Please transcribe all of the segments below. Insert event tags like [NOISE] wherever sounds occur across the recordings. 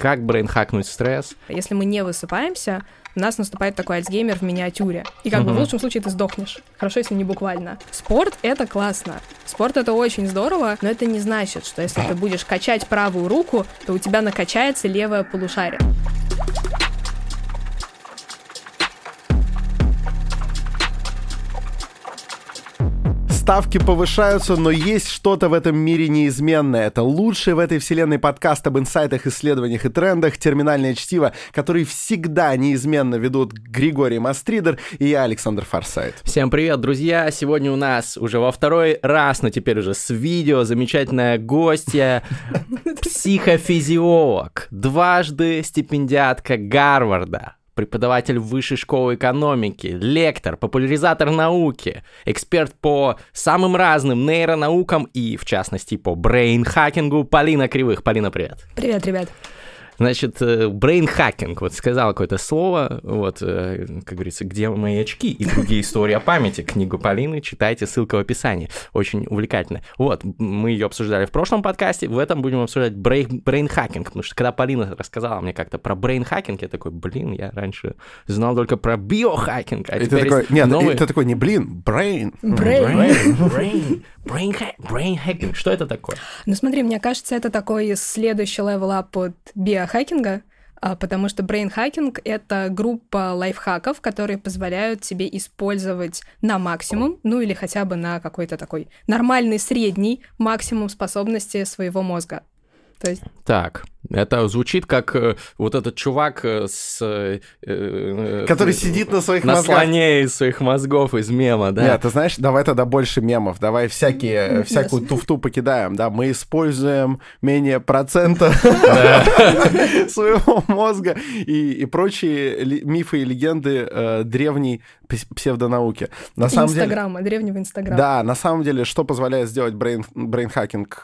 как брейнхакнуть стресс. Если мы не высыпаемся, у нас наступает такой альцгеймер в миниатюре. И как бы в лучшем случае ты сдохнешь. Хорошо, если не буквально. Спорт — это классно. Спорт — это очень здорово, но это не значит, что если ты будешь качать правую руку, то у тебя накачается левое полушарие. Ставки повышаются, но есть что-то в этом мире неизменное. Это лучший в этой вселенной подкаст об инсайтах, исследованиях и трендах «Терминальное чтиво», который всегда неизменно ведут Григорий Мастридер и я, Александр Форсайт. Всем привет, друзья! Сегодня у нас уже во второй раз, но теперь уже с видео, замечательная гостья, [LAUGHS] психофизиолог, дважды стипендиатка Гарварда, преподаватель высшей школы экономики, лектор, популяризатор науки, эксперт по самым разным нейронаукам и, в частности, по брейн-хакингу Полина Кривых. Полина, привет. Привет, ребят. Значит, брейн-хакинг, вот сказал какое-то слово, вот, э, как говорится, где мои очки и другие истории о памяти. Книгу Полины читайте, ссылка в описании. Очень увлекательно. Вот, мы ее обсуждали в прошлом подкасте, в этом будем обсуждать брейн-хакинг, потому что когда Полина рассказала мне как-то про брейн-хакинг, я такой, блин, я раньше знал только про биохакинг, а И ты теперь такой, нет, новый... ты такой, не блин. Брейн. Брейн, брейн, брейн что это такое? Ну смотри, мне кажется, это такой следующий level от биохакинга, а, потому что брейнхакинг — это группа лайфхаков, которые позволяют тебе использовать на максимум, ну или хотя бы на какой-то такой нормальный средний максимум способности своего мозга. То есть Так, это звучит как э, вот этот чувак э, с... э, э, Который э, сидит на своих на мозгах. слоне из своих мозгов, из мема, да? Нет, ты знаешь, давай тогда больше мемов, давай всякие, всякую туфту покидаем, да, мы используем менее процента [LAUGHS] своего мозга и, прочие мифы и легенды э, древней пс- псевдонауки. На самом деле, Инстаграма, древнего Инстаграма. да, на самом деле, что позволяет сделать брейн, брейнхакинг?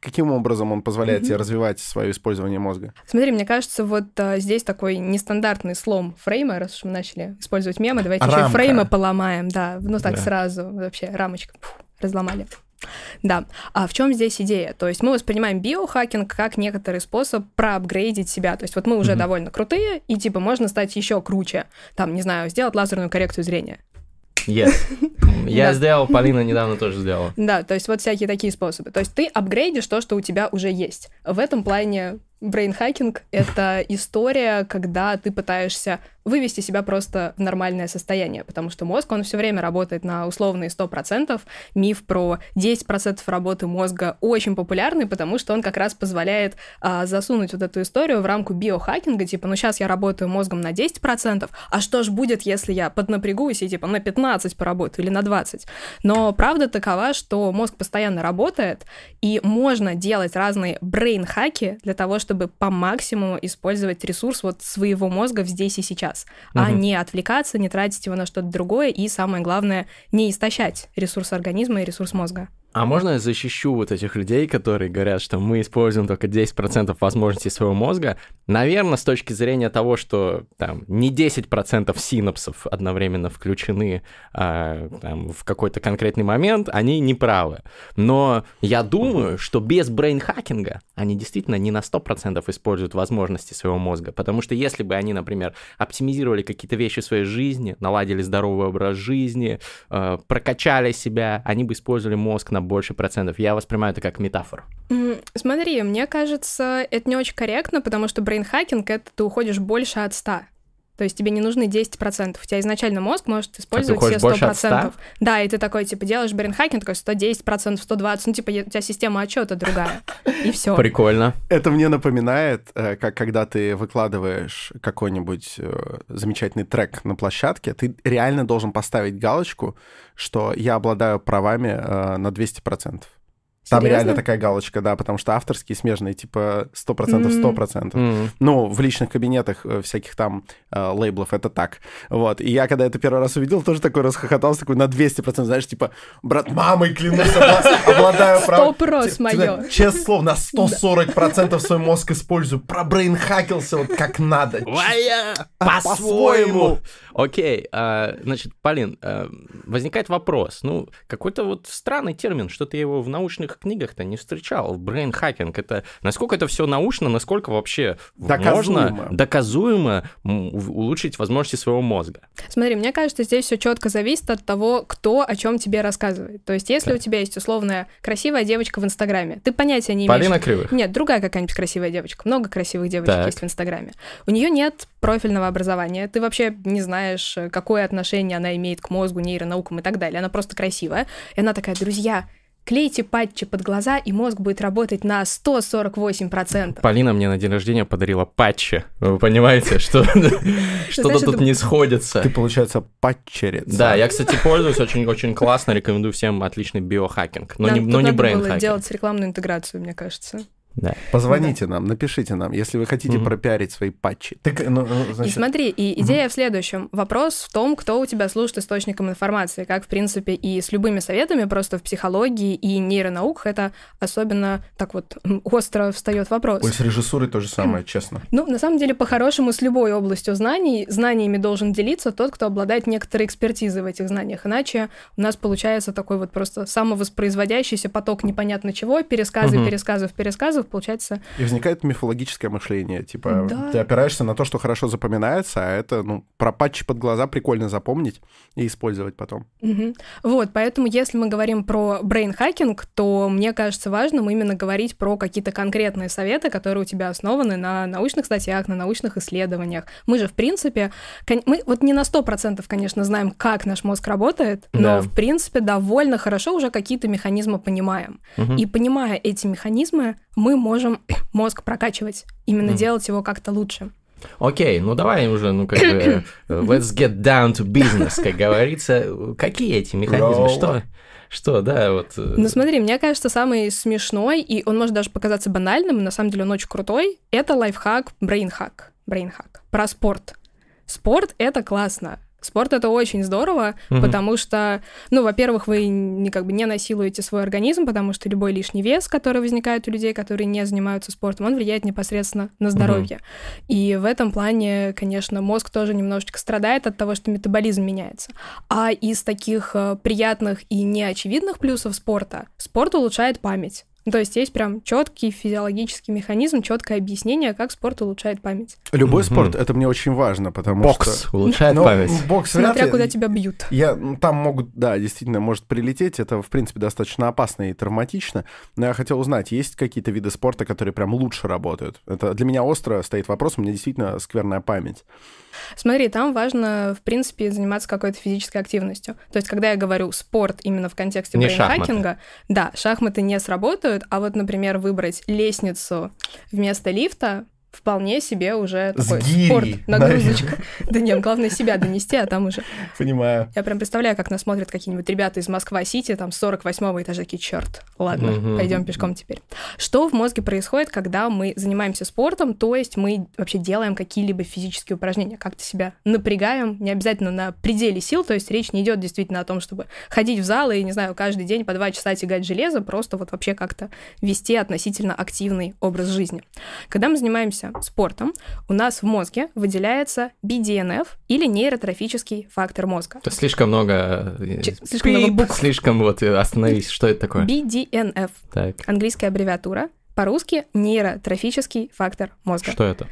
Каким образом он позволяет тебе развивать свое использование мозга? Смотри, мне кажется, вот а, здесь такой нестандартный слом фрейма, раз уж мы начали использовать мемы, давайте еще и Рамка. фреймы поломаем, да, ну так Да. сразу, вообще, рамочка, пф, разломали. Да, а в чем здесь идея? То есть мы воспринимаем биохакинг как некоторый способ проапгрейдить себя. То есть вот мы уже Мгм. довольно крутые, и типа можно стать еще круче. Там, не знаю, сделать лазерную коррекцию зрения. Yes. [LAUGHS] Я сделал, Полина недавно тоже сделала. Да, то есть вот всякие такие способы. То есть ты апгрейдишь то, что у тебя уже есть. В этом плане брейнхакинг — это история, когда ты пытаешься вывести себя просто в нормальное состояние, потому что мозг, он все время работает на условные 100%. Миф про 10% работы мозга очень популярный, потому что он как раз позволяет а, засунуть вот эту историю в рамку биохакинга, типа, ну сейчас я работаю мозгом на 10%, а что ж будет, если я поднапрягусь и типа на 15 поработаю или на 20? Но правда такова, что мозг постоянно работает, и можно делать разные брейн-хаки для того, чтобы по максимуму использовать ресурс вот своего мозга здесь и сейчас, а Мгм. не отвлекаться, не тратить его на что-то другое, и самое главное, не истощать ресурс организма и ресурс мозга. А можно я защищу вот этих людей, которые говорят, что мы используем только 10% возможностей своего мозга? Наверное, с точки зрения того, что там не 10% синапсов одновременно включены а, там, в какой-то конкретный момент, они не правы. Но я думаю, что без брейнхакинга они действительно не на 100% используют возможности своего мозга. Потому что если бы они, например, оптимизировали какие-то вещи в своей жизни, наладили здоровый образ жизни, э, прокачали себя, они бы использовали мозг на больше процентов. Я воспринимаю это как метафору. Смотри, мне кажется, это не очень корректно, потому что брейнхакинг — это ты уходишь больше от 100. То есть тебе не нужны 10%. У тебя изначально мозг может использовать все уходишь больше от 100%. Да, и ты такой, типа, делаешь брейнхакинг, такой 110%, 120%, ну, типа, у тебя система отчета другая. [LAUGHS] И все. Прикольно. Это мне напоминает, э, как когда ты выкладываешь какой-нибудь э, замечательный трек на площадке, ты реально должен поставить галочку, что я обладаю правами э, на 200%. Там Серьезно? реально такая галочка, да, потому что авторские смежные, типа 100%, 100%. М. Ну, в личных кабинетах э, всяких там э, лейблов это так. Вот. И я, когда это первый раз увидел, тоже такой расхохотался, такой на 200%, знаешь, типа, брат, мамой клянусь, обла- [LAUGHS] обладаю правом. Сто прос Ти- моё. ти- Честное слово, на 140% свой мозг использую. Пробрейнхакился вот как надо. А, По-своему! Окей, а, значит, Полин, а, возникает вопрос. Ну, какой-то вот странный термин, что-то я его в научных научных книгах-то не встречал. Брейн-хакинг, это насколько это все научно, насколько вообще Доказуемо. можно доказуемо улучшить возможности своего мозга. Смотри, мне кажется, здесь все четко зависит от того, кто о чем тебе рассказывает. То есть, если Да. у тебя есть условная красивая девочка в Инстаграме, ты понятия не имеешь. Полина Кривых. Нет, другая какая-нибудь красивая девочка. Много красивых девочек Так. есть в Инстаграме. У нее нет профильного образования. Ты вообще не знаешь, э, какое отношение она имеет к мозгу, нейронаукам и так далее. Она просто красивая. И она такая, друзья, клейте патчи под глаза, и мозг будет работать на 148%. Полина мне на день рождения подарила патчи. Вы понимаете, что [LAUGHS] что-то тут не сходится. Ты, получается, падчерец. Да, я, кстати, пользуюсь очень-очень классно, рекомендую всем отличный биохакинг, но не, брейн-хакинг. делать рекламную интеграцию, мне кажется. Да. Позвоните нам, напишите нам, если вы хотите Мгм. пропиарить свои патчи. Так, ну, ну, И значит, смотри, и идея в следующем. Вопрос в том, кто у тебя служит источником информации, как, в принципе, и с любыми советами, просто в психологии и нейронауках это особенно так вот остро встает вопрос. Ой, с режиссурой то же самое, честно. Ну, на самом деле, по-хорошему, с любой областью знаний, знаниями должен делиться тот, кто обладает некоторой экспертизой в этих знаниях. Иначе у нас получается такой вот просто самовоспроизводящийся поток непонятно чего, пересказы, Мгм. пересказов, пересказов, получается... И возникает мифологическое мышление. Типа, Да. ты опираешься на то, что хорошо запоминается, а это, ну, про патчи под глаза прикольно запомнить и использовать потом. Мгм. Вот, поэтому если мы говорим про брейн-хакинг, то мне кажется важным именно говорить про какие-то конкретные советы, которые у тебя основаны на научных статьях, на научных исследованиях. Мы же, в принципе, кон- мы вот не на 100%, конечно, знаем, как наш мозг работает, но, Да. в принципе, довольно хорошо уже какие-то механизмы понимаем. Мгм. И понимая эти механизмы, мы можем [CLEARS THROAT] мозг прокачивать, именно Мгм. делать его как-то лучше. Окей, ну давай уже, ну как бы, э, [CLEARS THROAT] let's get down to business, как говорится. Какие эти механизмы? Йоу. Что? Что, да, вот... э, Ну смотри, мне кажется, самый смешной, и он может даже показаться банальным, на самом деле он очень крутой, это лайфхак, брейнхак. Брейнхак. Про спорт. Спорт — это классно. Спорт это очень здорово, Мгм. потому что, ну, во-первых, вы не как бы не насилуете свой организм, потому что любой лишний вес, который возникает у людей, которые не занимаются спортом, он влияет непосредственно на здоровье. И в этом плане, конечно, мозг тоже немножечко страдает от того, что метаболизм меняется. А из таких э, приятных и неочевидных плюсов спорта, спорт улучшает память. Ну, То есть есть прям четкий физиологический механизм, четкое объяснение, как спорт улучшает память. Любой Мгм. спорт, это мне очень важно, потому Бокс что... улучшает Ну, память. Бокс вряд Смотря ли- куда тебя бьют. Я, ну, там могут, да, действительно, может прилететь. Это, в принципе, достаточно опасно и травматично. Но я хотел узнать, есть какие-то виды спорта, которые прям лучше работают? Это для меня остро стоит вопрос, у меня действительно скверная память. Смотри, там важно, в принципе, заниматься какой-то физической активностью. То есть, когда я говорю спорт именно в контексте Не брейнхакинга, да, шахматы не сработают, а вот, например, выбрать лестницу вместо лифта вполне себе уже С такой гирей, спорт, нагрузочка. [LAUGHS] Да нет, главное себя донести, а там уже. Понимаю. Я прям представляю, как нас смотрят какие-нибудь ребята из Москва-Сити, там, с 48-го этажа, такие, черт, ладно, Мгм. пойдем пешком теперь. Что в мозге происходит, когда мы занимаемся спортом, то есть мы вообще делаем какие-либо физические упражнения, как-то себя напрягаем, не обязательно на пределе сил, то есть речь не идет действительно о том, чтобы ходить в зал и, не знаю, каждый день по два часа тягать железо, просто вот вообще как-то вести относительно активный образ жизни. Когда мы занимаемся спортом, у нас в мозге выделяется BDNF или нейротрофический фактор мозга. Это слишком много... э, Ч- слишком много букв. Слишком вот, э, остановись, что это такое? BDNF, Так, английская аббревиатура, по-русски нейротрофический фактор мозга. что это?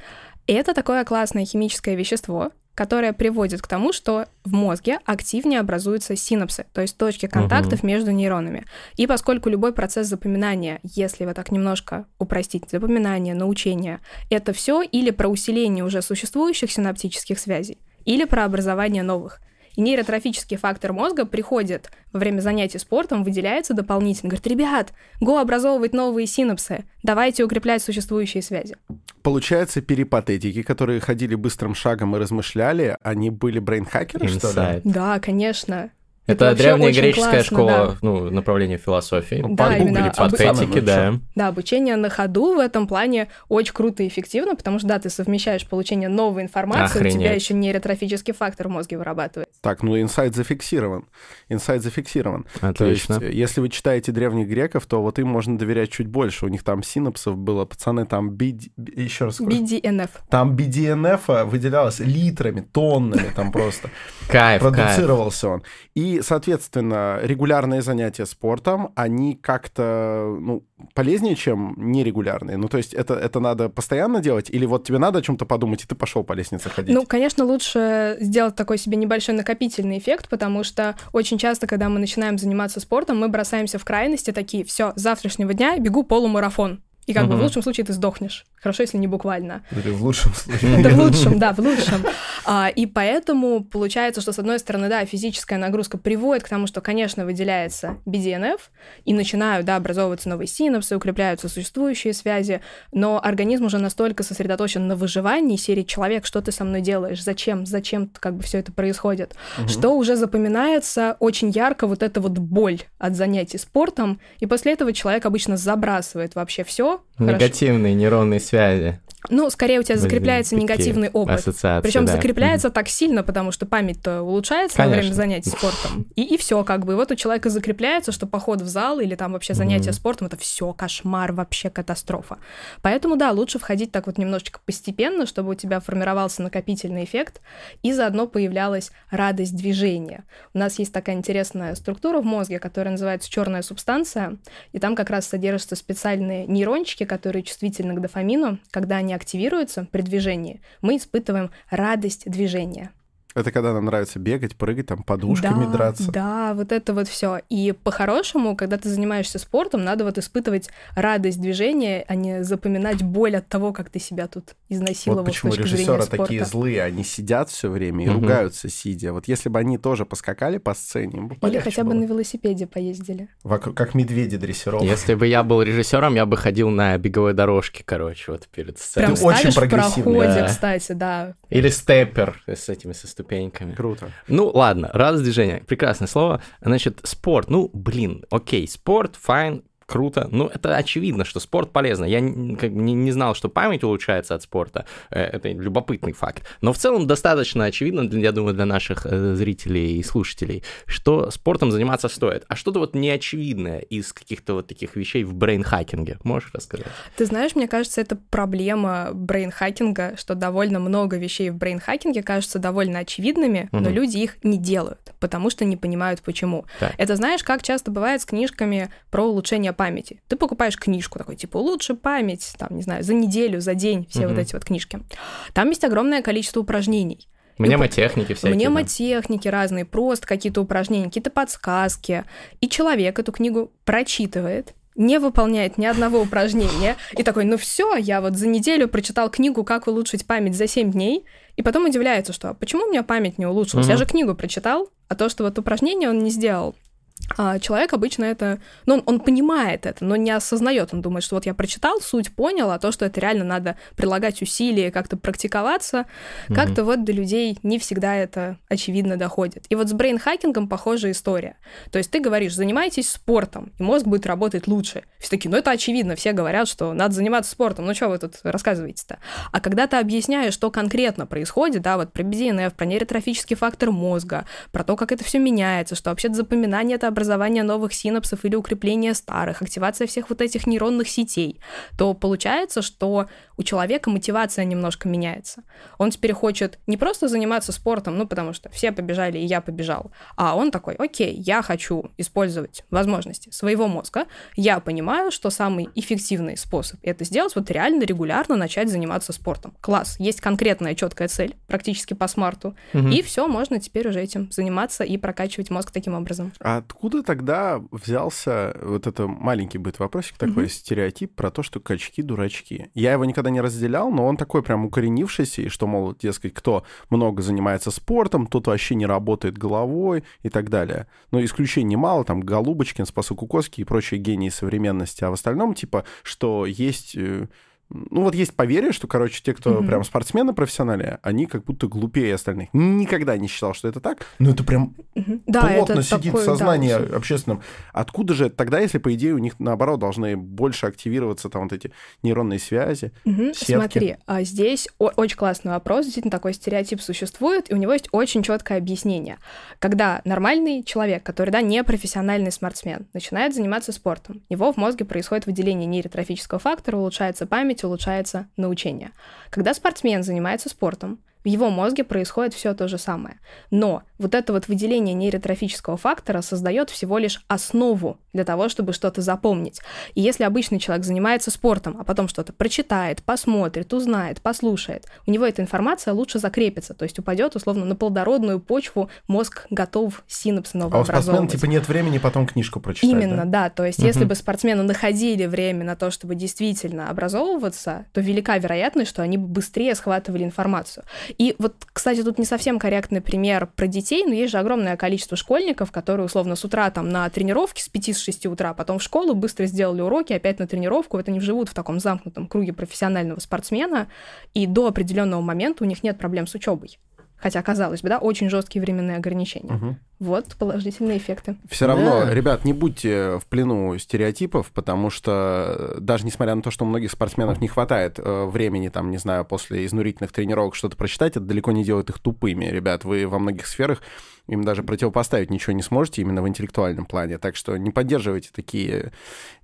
Это такое классное химическое вещество, которое приводит к тому, что в мозге активнее образуются синапсы, то есть точки контактов между нейронами. И поскольку любой процесс запоминания, если его так немножко упростить, запоминание, научение, это все или про усиление уже существующих синаптических связей, или про образование новых. И нейротрофический фактор мозга приходит во время занятий спортом, выделяется дополнительно. Говорит, ребят, го образовывать новые синапсы, давайте укреплять существующие связи. Получается, перипатетики, которые ходили быстрым шагом и размышляли, они были брейнхакеры, что ли? Да, конечно. Это вообще древняя греческая классно, школа, да. ну, направление философии. Да, Погугли именно об- патетики, да. Да, обучение на ходу в этом плане очень круто и эффективно, потому что, да, ты совмещаешь получение новой информации, у тебя Охренеть. еще нейротрофический фактор в мозге вырабатывает. Так, ну инсайт зафиксирован. Инсайт зафиксирован. То есть, Отлично. если вы читаете древних греков, то вот им можно доверять чуть больше. У них там синапсов было, пацаны, там BD... Еще раз. скажу. BDNF. Там BDNF выделялось литрами, тоннами там просто. Кайф, кайф. Продуцировался он. И Соответственно, регулярные занятия спортом, они как-то ну, полезнее, чем нерегулярные. Ну, то есть это, это надо постоянно делать? Или вот тебе надо о чем-то подумать, и ты пошел по лестнице ходить? Ну, конечно, лучше сделать такой себе небольшой накопительный эффект, потому что очень часто, когда мы начинаем заниматься спортом, мы бросаемся в крайности такие, все, с завтрашнего дня бегу полумарафон. И как угу. бы в лучшем случае ты сдохнешь. Хорошо, если не буквально. Или в лучшем случае. Да, в лучшем, да, в лучшем. А, и поэтому получается, что, с одной стороны, да, физическая нагрузка приводит к тому, что, конечно, выделяется BDNF, и начинают, да, образовываться новые синапсы, укрепляются существующие связи, но организм уже настолько сосредоточен на выживании серии «Человек, что ты со мной делаешь? Зачем? Зачем как бы все это происходит?» угу. Что уже запоминается очень ярко вот эта вот боль от занятий спортом, и после этого человек обычно забрасывает вообще все. Негативные нейронные связи. Ну, скорее у тебя закрепляется Такие негативный опыт. Причем да. закрепляется mm-hmm. так сильно, потому что память-то улучшается Конечно. во время занятий спортом. И, и все, как бы. И вот у человека закрепляется, что поход в зал или там вообще занятие mm-hmm. спортом это все кошмар, вообще катастрофа. Поэтому да, лучше входить так вот немножечко постепенно, чтобы у тебя формировался накопительный эффект, и заодно появлялась радость движения. У нас есть такая интересная структура в мозге, которая называется черная субстанция, и там как раз содержатся специальные нейрончики, которые чувствительны к дофамину. Когда они активируются при движении, мы испытываем радость движения. Это когда нам нравится бегать, прыгать, там подушками да, драться. Да, вот это вот все. И по-хорошему, когда ты занимаешься спортом, надо вот испытывать радость движения, а не запоминать боль от того, как ты себя тут изнасиловал. Вот почему режиссеры такие злые, они сидят все время и угу. ругаются сидя. Вот если бы они тоже поскакали по сцене, бы или хотя бы было. на велосипеде поездили. Вокруг, как медведи дрессированы. Если бы я был режиссером, я бы ходил на беговой дорожке, короче, вот перед сценой. Прям очень прогрессивный. проходе, да. кстати, да. Или степпер с этими со ступеньками. Круто. Ну, ладно, раз движение. Прекрасное слово. Значит, спорт. Ну, блин, окей, спорт, fine, круто. Ну, это очевидно, что спорт полезно. Я как, не, не знал, что память улучшается от спорта. Э, это любопытный факт. Но в целом достаточно очевидно, я думаю, для наших э, зрителей и слушателей, что спортом заниматься стоит. А что-то вот неочевидное из каких-то вот таких вещей в брейнхакинге. Можешь рассказать? Ты знаешь, мне кажется, это проблема брейнхакинга, что довольно много вещей в брейнхакинге кажутся довольно очевидными, угу. но люди их не делают, потому что не понимают, почему. Так. Это знаешь, как часто бывает с книжками про улучшение памяти. Ты покупаешь книжку такой, типа, лучше память, там, не знаю, за неделю, за день, все mm-hmm. вот эти вот книжки. Там есть огромное количество упражнений. Мнемотехники всякие. Мнемотехники да. разные, просто какие-то упражнения, какие-то подсказки. И человек эту книгу прочитывает, не выполняет ни одного упражнения, и такой, ну все, я вот за неделю прочитал книгу «Как улучшить память за 7 дней», и потом удивляется, что «А почему у меня память не улучшилась? Mm-hmm. Я же книгу прочитал, а то, что вот упражнение он не сделал. А человек обычно это, ну, он, он понимает это, но не осознает. Он думает, что вот я прочитал, суть понял, а то, что это реально надо прилагать усилия, как-то практиковаться, mm-hmm. как-то вот до людей не всегда это очевидно доходит. И вот с брейнхакингом похожая история. То есть ты говоришь, занимайтесь спортом, и мозг будет работать лучше. Все такие, ну это очевидно, все говорят, что надо заниматься спортом, ну что вы тут рассказываете-то? А когда ты объясняешь, что конкретно происходит, да, вот про BDNF, про нейротрофический фактор мозга, про то, как это все меняется, что вообще запоминание это образование новых синапсов или укрепление старых, активация всех вот этих нейронных сетей, то получается, что у человека мотивация немножко меняется. Он теперь хочет не просто заниматься спортом, ну, потому что все побежали, и я побежал, а он такой, окей, я хочу использовать возможности своего мозга, я понимаю, что самый эффективный способ это сделать, вот реально регулярно начать заниматься спортом. Класс, есть конкретная четкая цель, практически по смарту, угу. и все, можно теперь уже этим заниматься и прокачивать мозг таким образом. А откуда тогда взялся вот это маленький будет вопросик такой, угу. стереотип про то, что качки дурачки? Я его никогда не разделял, но он такой прям укоренившийся, и что, мол, дескать, кто много занимается спортом, тот вообще не работает головой и так далее. Но исключений мало, там Голубочкин, Спасок Укоский и прочие гении современности, а в остальном, типа, что есть э, ну вот есть поверье, что, короче, те, кто mm-hmm. прям спортсмены профессиональные, они как будто глупее остальных. Никогда не считал, что это так, но это прям mm-hmm. да, плотно это сидит такой, в сознании да, общественном. Откуда же тогда, если, по идее, у них, наоборот, должны больше активироваться там вот эти нейронные связи, mm-hmm. сетки? Смотри, а здесь очень классный вопрос, действительно такой стереотип существует, и у него есть очень четкое объяснение. Когда нормальный человек, который, да, не профессиональный спортсмен, начинает заниматься спортом, у него в мозге происходит выделение нейротрофического фактора, улучшается память, память улучшается научение. Когда спортсмен занимается спортом, В его мозге происходит все то же самое. Но вот это вот выделение нейротрофического фактора создает всего лишь основу для того, чтобы что-то запомнить. И если обычный человек занимается спортом, а потом что-то прочитает, посмотрит, узнает, послушает, у него эта информация лучше закрепится, то есть упадет условно на плодородную почву, мозг готов синапсы новые А у спортсмена типа нет времени потом книжку прочитать, Именно, да? да. То есть если бы спортсмены находили время на то, чтобы действительно образовываться, то велика вероятность, что они бы быстрее схватывали информацию. И вот, кстати, тут не совсем корректный пример про детей, но есть же огромное количество школьников, которые условно с утра там на тренировке с 5 с 6 утра, потом в школу быстро сделали уроки, опять на тренировку, вот они живут в таком замкнутом круге профессионального спортсмена, и до определенного момента у них нет проблем с учебой. Хотя, казалось бы, да, очень жесткие временные ограничения. Мгм. Вот положительные эффекты. Все равно, Да. ребят, не будьте в плену стереотипов, потому что э, даже несмотря на то, что у многих спортсменов не хватает э, времени, там, не знаю, после изнурительных тренировок что-то прочитать, это далеко не делает их тупыми. Ребят, вы во многих сферах им даже противопоставить ничего не сможете именно в интеллектуальном плане. Так что не поддерживайте такие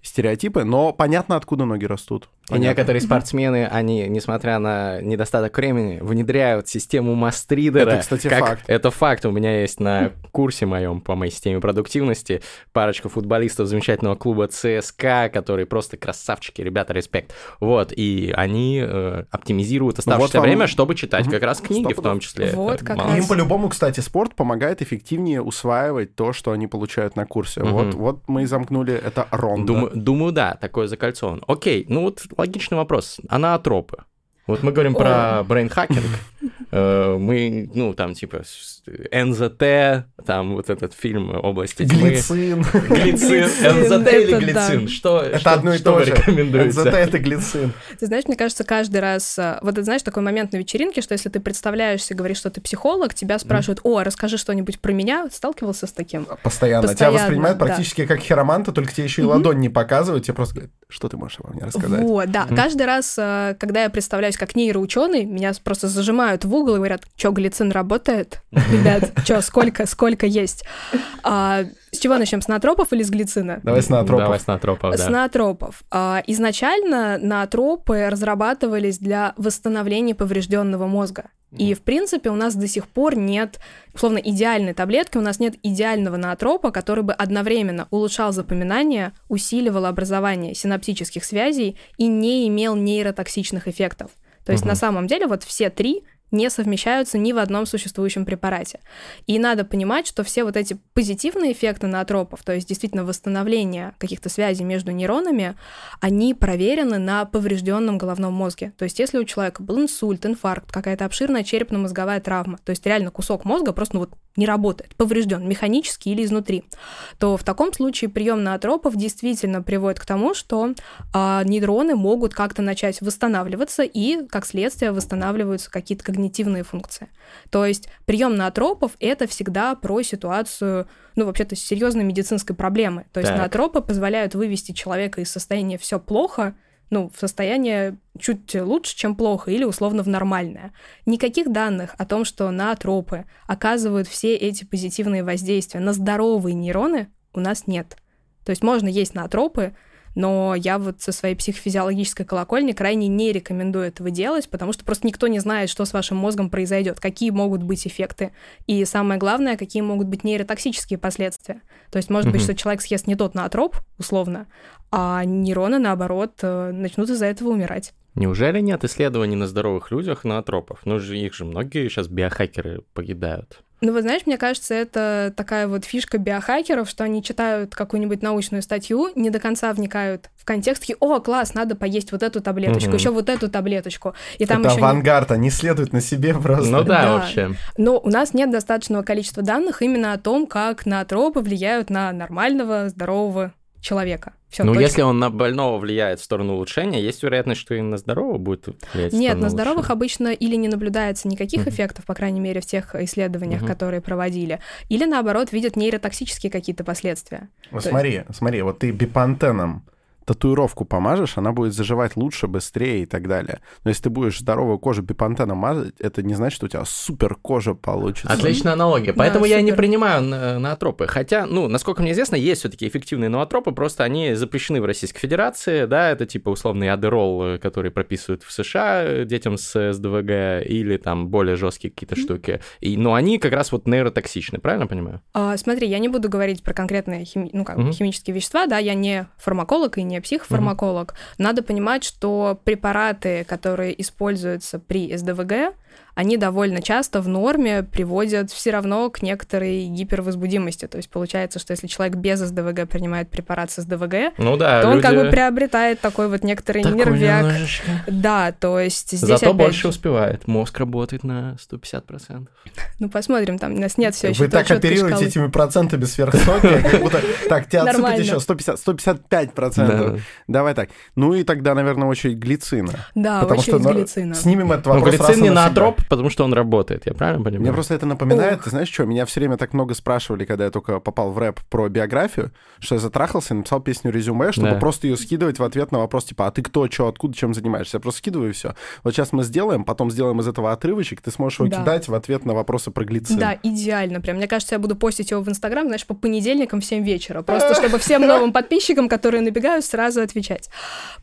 стереотипы, но понятно, откуда ноги растут. И Понятно. некоторые спортсмены, они, несмотря на недостаток времени, внедряют систему мастридера. Это, кстати, как... факт. Это факт. У меня есть на курсе моем по моей системе продуктивности парочка футболистов замечательного клуба ЦСКА, которые просто красавчики, ребята, респект. Вот, и они э, оптимизируют оставшееся вам- время, чтобы читать Мгм. как раз книги в Стопудово. том числе. Вот как молодцы. Им по-любому, кстати, спорт помогает эффективнее усваивать то, что они получают на курсе. Мгм. Вот, вот мы и замкнули это ронда. Думаю, думаю, да, такое закольцован. Окей, ну вот логичный вопрос. А ноотропы. Вот мы говорим про brainhacking. Э, Мы, ну, там, типа, НЗТ, там вот этот фильм «Области тьмы». Глицин. Глицин. Глицин, НЗТ или глицин? Что, Это одно и то же. НЗТ — это глицин. Ты знаешь, мне кажется, каждый раз... э, Вот это, знаешь, такой момент на вечеринке, что если ты представляешься, говоришь, что ты психолог, тебя спрашивают, о, расскажи что-нибудь про меня. Сталкивался с таким? Постоянно. Тебя воспринимают практически как хироманта, только тебе еще и ладонь не показывают, тебе просто говорят, что ты можешь обо мне рассказать. Вот, да. Каждый раз, э, когда я представляюсь как нейроученый, меня просто зажимают в угол и говорят, что, глицин работает? [LAUGHS] Ребят, что, сколько, сколько есть? А, с чего начнем, с наотропов или с глицина? Давай с наотропов. Давай с наотропов, С да. наотропов. А, Изначально наотропы разрабатывались для восстановления поврежденного мозга. И, в принципе, у нас до сих пор нет, условно, идеальной таблетки, у нас нет идеального наотропа, который бы одновременно улучшал запоминание, усиливал образование синаптических связей и не имел нейротоксичных эффектов. То есть, Мгм. на самом деле, вот все три не совмещаются ни в одном существующем препарате. И надо понимать, что все вот эти позитивные эффекты наотропов, то есть действительно восстановление каких-то связей между нейронами, они проверены на поврежденном головном мозге. То есть если у человека был инсульт, инфаркт, какая-то обширная черепно-мозговая травма, то есть реально кусок мозга просто ну, вот не работает, поврежден механически или изнутри, то в таком случае прием наотропов действительно приводит к тому, что а, нейроны могут как-то начать восстанавливаться и, как следствие, восстанавливаются какие-то когнитивные функции. То есть прием наотропов это всегда про ситуацию, ну, вообще-то, серьезной медицинской проблемы. То есть Так. наотропы позволяют вывести человека из состояния все плохо, ну, в состояние чуть лучше, чем плохо, или условно в нормальное. Никаких данных о том, что наотропы оказывают все эти позитивные воздействия на здоровые нейроны, у нас нет. То есть можно есть наотропы, но я вот со своей психофизиологической колокольни крайне не рекомендую этого делать, потому что просто никто не знает, что с вашим мозгом произойдет, какие могут быть эффекты, и самое главное, какие могут быть нейротоксические последствия. То есть может быть, Мгм. что человек съест не тот наотроп, условно, а нейроны, наоборот, э, начнут из-за этого умирать. Неужели нет исследований на здоровых людях наотропов? Ну, же их же многие сейчас биохакеры поедают. Ну, вот знаешь, мне кажется, это такая вот фишка биохакеров, что они читают какую-нибудь научную статью, не до конца вникают в контекст, такие, о, класс, надо поесть вот эту таблеточку, Мгм. еще вот эту таблеточку. И там это еще не- авангард, они следуют на себе просто. Ну да, Да. вообще. Но у нас нет достаточного количества данных именно о том, как наотропы влияют на нормального, здорового человека. Всё, ну, точка. если он на больного влияет в сторону улучшения, есть вероятность, что и на здорового будет влиять в Нет, сторону на здоровых улучшения. обычно или не наблюдается никаких Мгм. эффектов, по крайней мере, в тех исследованиях, Мгм. которые проводили, или наоборот видят нейротоксические какие-то последствия. Вот То смотри, смотри, вот ты бипантеном татуировку помажешь, она будет заживать лучше, быстрее и так далее. Но если ты будешь здоровую кожу бипантеном мазать, это не значит, что у тебя супер кожа получится. Отличная аналогия. Поэтому я не принимаю ноотропы. Хотя, ну, насколько мне известно, есть все-таки эффективные ноотропы, просто они запрещены в Российской Федерации, да, это типа условный адерол, который прописывают в США детям с СДВГ, или там более жесткие какие-то штуки. И, но они как раз вот нейротоксичны, правильно понимаю? А, смотри, я не буду говорить про конкретные хими... ну, как, угу. химические вещества, да, я не фармаколог и не психофармаколог. Угу. Надо понимать, что препараты, которые используются при СДВГ, они довольно часто в норме приводят все равно к некоторой гипервозбудимости. То есть получается, что если человек без СДВГ принимает препарат с СДВГ, ну да, то люди... он как бы приобретает такой вот некоторый Такой нервяк. Немножечко. Да, то есть здесь Зато опять больше успевает. Мозг работает на 150%. [LAUGHS] Ну посмотрим, там у нас нет все еще Вы так оперируете этими процентами сверхсотни, как будто... [LAUGHS] Так, тебе отсыпать еще 150, 155 процентов. Да. Давай так. Ну и тогда, наверное, очередь глицина. Да, очередь на- глицина. снимем этот Но вопрос глицин не навсегда. Потому что он работает. Я правильно понимаю? Мне просто это напоминает, Ох. ты знаешь что, меня все время так много спрашивали, когда я только попал в рэп про биографию, что я затрахался и написал песню резюме, чтобы Да. просто ее скидывать в ответ на вопрос типа, а ты кто, что, откуда, чем занимаешься? Я просто скидываю и все. Вот сейчас мы сделаем, потом сделаем из этого отрывочек, ты сможешь его Да. кидать в ответ на вопросы про глицин. Да, идеально. Прям, мне кажется, я буду постить его в Инстаграм, знаешь, по понедельникам в 7 вечера. Просто чтобы всем новым [LAUGHS] подписчикам, которые набегают, сразу отвечать.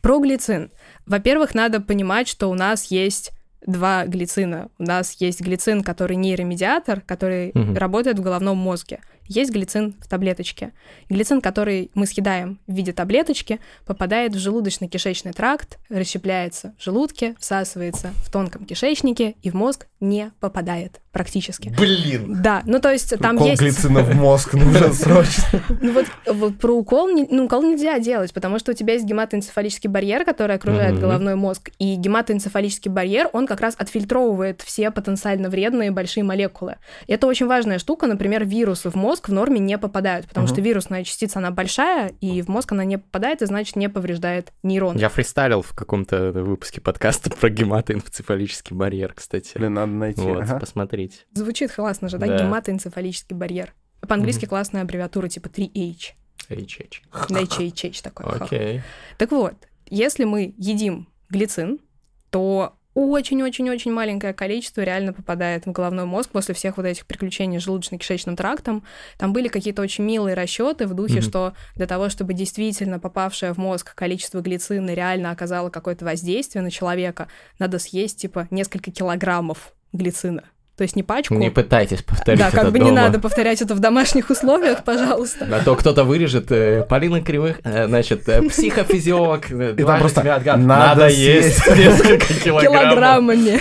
Про глицин. Во-первых, надо понимать, что у нас есть два глицина. У нас есть глицин, который нейромедиатор, который Мгм. работает в головном мозге. Есть глицин в таблеточке. Глицин, который мы съедаем в виде таблеточки, попадает в желудочно-кишечный тракт, расщепляется в желудке, всасывается в тонком кишечнике и в мозг не попадает практически. Блин! Да, ну то есть там Укол есть... глицина в мозг нужен [LAUGHS] срочно. Ну вот, про укол, ну, укол нельзя делать, потому что у тебя есть гематоэнцефалический барьер, который окружает головной мозг, и гематоэнцефалический барьер, он как раз отфильтровывает все потенциально вредные большие молекулы. Это очень важная штука, например, вирусы в мозг в норме не попадают, потому Мгм. что вирусная частица, она большая, и в мозг она не попадает, и значит не повреждает нейроны. Я фристайлил в каком-то выпуске подкаста про гематоэнцефалический барьер, кстати. Блин, надо найти. Вот, ага. посмотрите. Звучит классно же, да, Да. гематоэнцефалический барьер. По-английски классная аббревиатура типа 3H. HH. Да, HH такой. Окей. Так вот, если мы едим глицин, то очень-очень-очень маленькое количество реально попадает в головной мозг после всех вот этих приключений с желудочно-кишечным трактом. Там были какие-то очень милые расчеты в духе, Мгм. что для того, чтобы действительно попавшее в мозг количество глицина реально оказало какое-то воздействие на человека, надо съесть типа несколько килограммов глицина. То есть не пачку. Не пытайтесь повторить да, это как бы не дома. надо повторять это в домашних условиях, пожалуйста. А то кто-то вырежет э, Полина Кривых, э, значит, э, психофизиолог, э, там дважды просто отгад- надо есть несколько килограммов. Килограммами.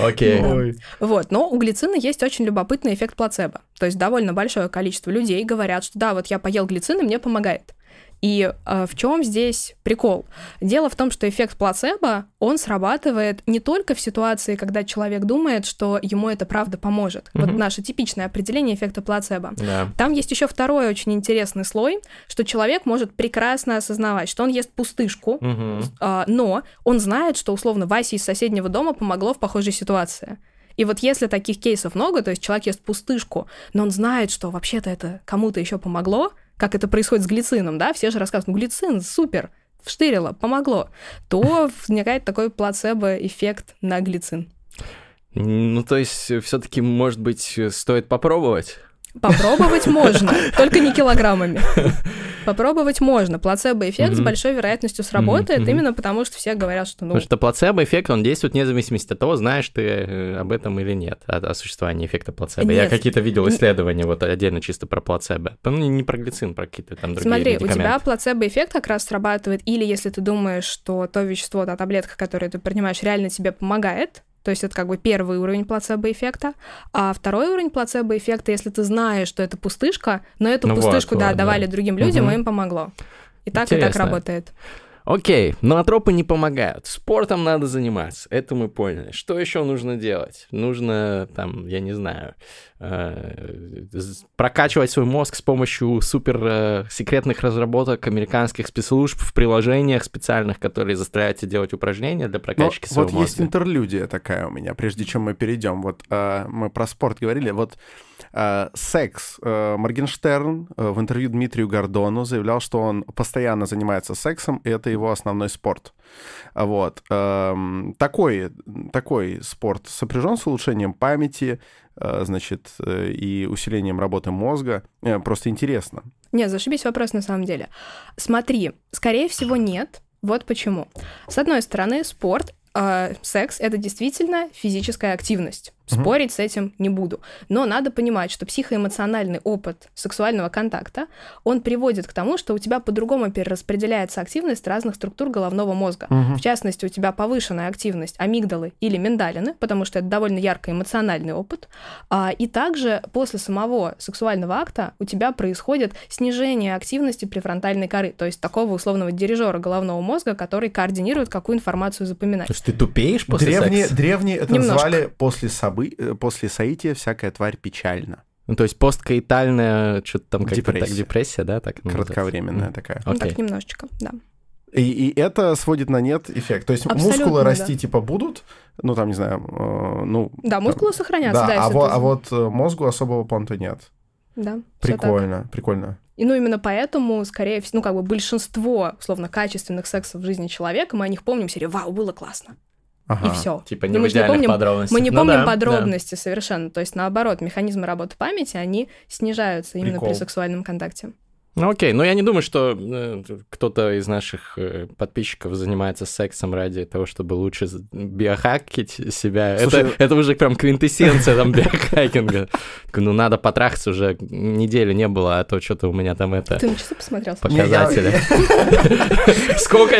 Окей. Да. Вот, но у глицина есть очень любопытный эффект плацебо. То есть довольно большое количество людей говорят, что да, вот я поел глицин, и мне помогает. И э, в чем здесь прикол? Дело в том, что эффект плацебо, он срабатывает не только в ситуации, когда человек думает, что ему это правда поможет. Вот Мгм. наше типичное определение эффекта плацебо. Да. Там есть еще второй очень интересный слой, что человек может прекрасно осознавать, что он ест пустышку, Мгм. а, но он знает, что условно Васе из соседнего дома помогло в похожей ситуации. И вот если таких кейсов много, то есть человек ест пустышку, но он знает, что вообще-то это кому-то еще помогло, как это происходит с глицином, да, все же рассказывают, ну глицин, супер, вштырило, помогло, то [LAUGHS] возникает такой плацебо-эффект на глицин. Ну, то есть, все-таки, может быть, стоит попробовать? Попробовать [LAUGHS] можно, только не килограммами. [LAUGHS] Попробовать можно. Плацебо-эффект с Мгм. большой вероятностью сработает, мгм. именно потому что все говорят, что ну, Потому что плацебо-эффект, он действует вне зависимости от того, знаешь ты э, об этом или нет, о, о существовании эффекта плацебо. Я Нет. какие-то видел Н- исследования вот отдельно чисто про плацебо. Ну, не, про глицин, про какие-то там другие Смотри, у тебя плацебо-эффект как раз срабатывает, или если ты думаешь, что то вещество, та таблетка, которую ты принимаешь, реально тебе помогает, то есть это как бы первый уровень плацебо-эффекта, а второй уровень плацебо-эффекта, если ты знаешь, что это пустышка, но эту Ну вот, пустышку, да, вот, давали да. другим людям, Мгм. и им помогло. И так, и так Интересно. работает. Окей, ноотропы не помогают. Спортом надо заниматься. Это мы поняли. Что еще нужно делать? Нужно, там, я не знаю, э, прокачивать свой мозг с помощью супер э, секретных разработок американских спецслужб в приложениях специальных, которые заставляют тебя делать упражнения для Ну, прокачки своего вот есть мозга. интерлюдия такая у меня, прежде чем мы перейдем. Вот э, мы про спорт говорили. Вот Э, секс. Э, Моргенштерн э, в интервью Дмитрию Гордону заявлял, что он постоянно занимается сексом, и это его основной спорт. Вот. Эм, такой, такой спорт сопряжен с улучшением памяти, значит, и усилением работы мозга. Просто интересно. Нет, зашибись вопрос на самом деле. Смотри, скорее всего, нет. Вот почему. С одной стороны, спорт э, секс это действительно физическая активность. Спорить с этим не буду. Но надо понимать, что психоэмоциональный опыт сексуального контакта, он приводит к тому, что у тебя по-другому перераспределяется активность разных структур головного мозга. Угу. В частности, у тебя повышенная активность амигдалы или миндалины, потому что это довольно ярко эмоциональный опыт. А, и также после самого сексуального акта у тебя происходит снижение активности префронтальной коры, то есть такого условного дирижера головного мозга, который координирует, какую информацию запоминать. То есть ты тупеешь после древние, секса? Древние это Немножко. назвали после событий собы... Э, после соития всякая тварь печальна. Ну, то есть посткаитальная, что-то там как-то депрессия. так, депрессия, да? Так, ну, Кратковременная такая. Ну, так немножечко, да. И, и это сводит на нет эффект. То есть Абсолютно, мускулы расти да. типа будут, ну там, не знаю, э, ну... Да, мускулы там, сохранятся, да. да а, во, а вот э, мозгу особого понта нет. Да. Прикольно, прикольно. И ну именно поэтому, скорее всего, ну как бы большинство, условно, качественных сексов в жизни человека, мы о них помним серии «Вау, было классно». Ага. И все. Типа не мы не помним, подробностях. Мы не ну, помним да, подробности да. совершенно. То есть, наоборот, механизмы работы памяти, они снижаются именно Прикол. при сексуальном контакте. Ну окей, но я не думаю, что э, кто-то из наших э, подписчиков занимается сексом ради того, чтобы лучше биохакить себя. Слушай, это, это уже прям квинтэссенция там биохакинга. Ну надо потрахаться уже недели не было, а то что-то у меня там это... Ты на часы посмотрел? Показатели. [LAUGHS] Сколько?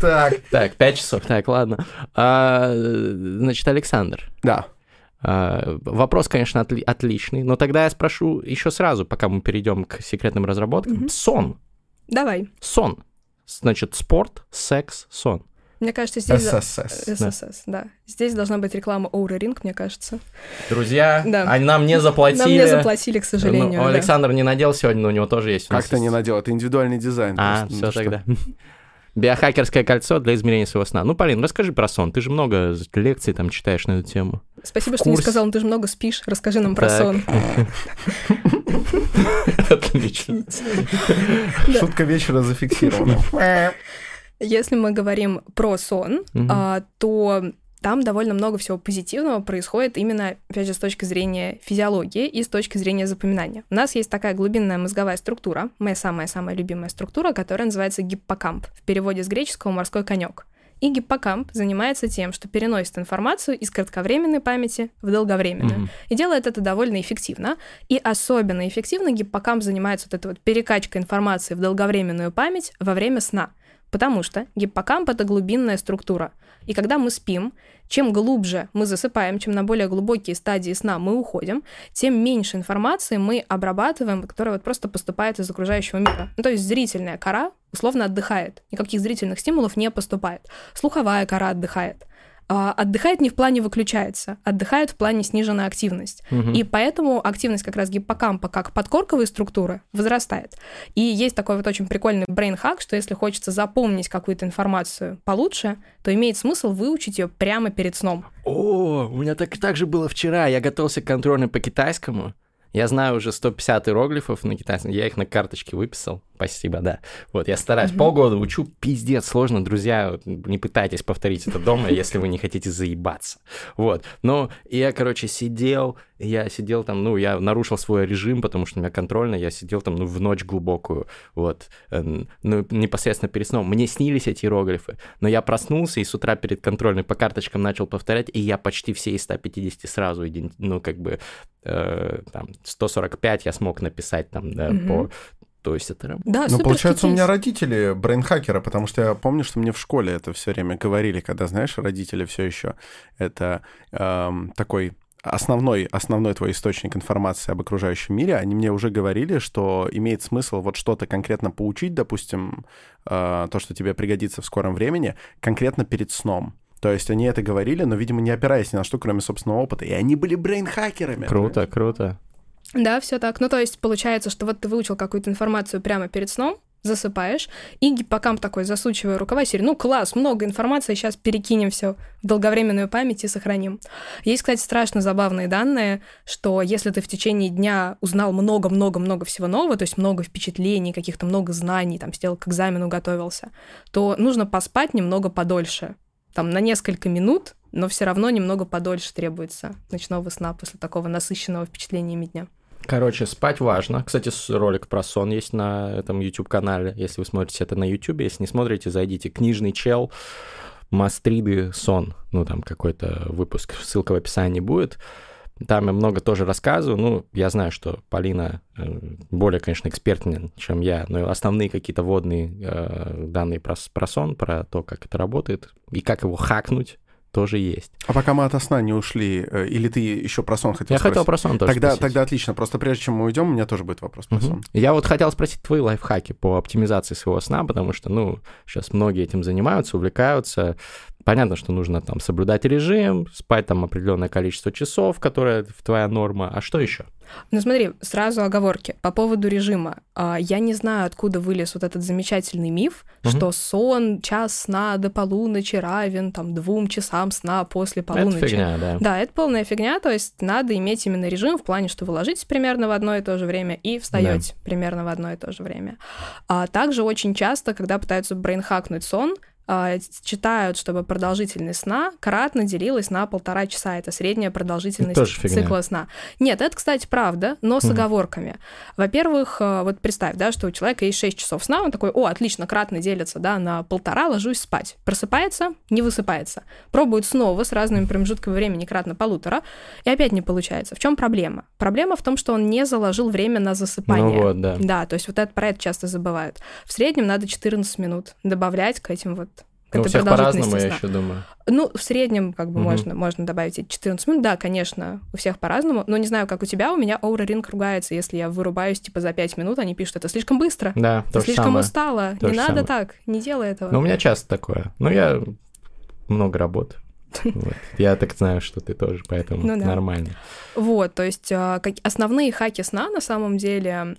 Так. Так, пять часов. Так, ладно. А, значит, Александр. Да. А, вопрос, конечно, отли- отличный, но тогда я спрошу еще сразу, пока мы перейдем к секретным разработкам. Угу. Сон. Давай. Сон. Значит, спорт, секс, сон. Мне кажется, здесь... ССС. ССС, да. да. Здесь должна быть реклама Оура Ринг, мне кажется. Друзья, да. они нам не заплатили. Нам не заплатили, к сожалению. Ну, да. Александр не надел сегодня, но у него тоже есть. Как-то не надел, это индивидуальный дизайн. А, все ну, тогда. Биохакерское кольцо для измерения своего сна. Ну, Полин, расскажи про сон. Ты же много лекций там читаешь на эту тему. Спасибо, что не сказал, но ты же много спишь. Расскажи нам про сон. [LAUGHS] Отлично. Шутка вечера зафиксирована. Если мы говорим про сон, а, то там довольно много всего позитивного происходит именно, опять же, с точки зрения физиологии и с точки зрения запоминания. У нас есть такая глубинная мозговая структура, моя самая-самая любимая структура, которая называется гиппокамп, в переводе с греческого «морской конек». И гиппокамп занимается тем, что переносит информацию из кратковременной памяти в долговременную. Mm-hmm. И делает это довольно эффективно. И особенно эффективно гиппокамп занимается вот этой вот перекачкой информации в долговременную память во время сна. Потому что гиппокамп — это глубинная структура. И когда мы спим, чем глубже мы засыпаем, чем на более глубокие стадии сна мы уходим, тем меньше информации мы обрабатываем, которая вот просто поступает из окружающего мира. Ну, то есть зрительная кора условно отдыхает, никаких зрительных стимулов не поступает. Слуховая кора отдыхает. А, отдыхает не в плане выключается, отдыхает в плане сниженная активность. Угу. И поэтому активность как раз гиппокампа как подкорковой структуры возрастает. И есть такой вот очень прикольный брейн-хак, что если хочется запомнить какую-то информацию получше, то имеет смысл выучить ее прямо перед сном. О, у меня так, так же было вчера. Я готовился к контрольной по китайскому. Я знаю уже 150 иероглифов на китайском, я их на карточке выписал. Спасибо, да. Вот, я стараюсь. Mm-hmm. Полгода учу, пиздец, сложно, друзья. Не пытайтесь повторить это дома, [LAUGHS] если вы не хотите заебаться. Вот. Но я, короче, сидел, я сидел там, ну, я нарушил свой режим, потому что у меня контрольно, я сидел там, ну, в ночь глубокую, вот, ну, непосредственно перед сном. Мне снились эти иероглифы, но я проснулся и с утра перед контрольной по карточкам начал повторять, и я почти все из 150 сразу, ну, как бы, э, там, 145 я смог написать там, да, mm-hmm. по то есть это Да, Ну, получается, у меня родители брейнхакеры, потому что я помню, что мне в школе это все время говорили, когда, знаешь, родители все еще это эм, такой основной, основной твой источник информации об окружающем мире, они мне уже говорили, что имеет смысл вот что-то конкретно поучить, допустим, э, то, что тебе пригодится в скором времени, конкретно перед сном. То есть они это говорили, но, видимо, не опираясь ни на что, кроме собственного опыта. И они были брейнхакерами. Круто, круто. Да, все так. Ну, то есть получается, что вот ты выучил какую-то информацию прямо перед сном, засыпаешь, и гиппокамп такой, засучивая рукава, серии, ну класс, много информации, сейчас перекинем все в долговременную память и сохраним. Есть, кстати, страшно забавные данные, что если ты в течение дня узнал много-много-много всего нового, то есть много впечатлений, каких-то много знаний, там, сделал к экзамену, готовился, то нужно поспать немного подольше, там, на несколько минут, но все равно немного подольше требуется ночного сна после такого насыщенного впечатлениями дня. Короче, спать важно. Кстати, ролик про сон есть на этом YouTube-канале. Если вы смотрите это на YouTube, если не смотрите, зайдите. Книжный чел, Мастриды сон. Ну, там какой-то выпуск, ссылка в описании будет. Там я много тоже рассказываю. Ну, я знаю, что Полина э, более, конечно, экспертнее, чем я, но основные какие-то водные э, данные про, про сон, про то, как это работает и как его хакнуть, тоже есть. А пока мы от сна не ушли, э, или ты еще про сон хотел Я спросить? хотел про сон тоже Тогда, спросить. тогда отлично. Просто прежде чем мы уйдем, у меня тоже будет вопрос про Мгм. сон. Я вот хотел спросить твои лайфхаки по оптимизации своего сна, потому что, ну, сейчас многие этим занимаются, увлекаются. Понятно, что нужно там соблюдать режим, спать там определенное количество часов, которое твоя норма. А что еще? Ну смотри, сразу оговорки. По поводу режима. А, Я не знаю, откуда вылез вот этот замечательный миф, Мгм. что сон, час сна до полуночи равен там двум часам сна после Это полуночи. фигня, да. Да, это полная фигня, то есть надо иметь именно режим в плане, что вы ложитесь примерно в одно и то же время и встаете примерно в одно и то же время. А также очень часто, когда пытаются брейнхакнуть сон, читают, чтобы продолжительность сна кратно делилась на полтора часа. Это средняя продолжительность фигня. цикла сна. Нет, это, кстати, правда, но с Мгм. оговорками. Во-первых, э, вот представь, да, что у человека есть 6 часов сна, он такой, о, отлично, кратно делится, да, на полтора, ложусь спать. Просыпается, не высыпается. Пробует снова с разными промежутками времени, кратно полутора, и опять не получается. В чем проблема? Проблема в том, что он не заложил время на засыпание. Ну вот, да. Да, то есть вот это, про это часто забывают. В среднем надо 14 минут добавлять к этим вот Ну, у этой всех по-разному, я еще думаю. Ну, в среднем, как бы, Мгм. можно, можно добавить эти 14 минут. Да, конечно, у всех по-разному. Но не знаю, как у тебя, у меня Aura Ring ругается, если я вырубаюсь, типа, за 5 минут, они пишут, это слишком быстро. Да, то слишком самое. устала. То не надо самое. так, не делай этого. Ну, у меня часто такое. Ну, я много работаю. [LAUGHS] Вот. Я так знаю, что ты тоже, поэтому Ну да. нормально. Вот, то есть а, основные хаки сна на самом деле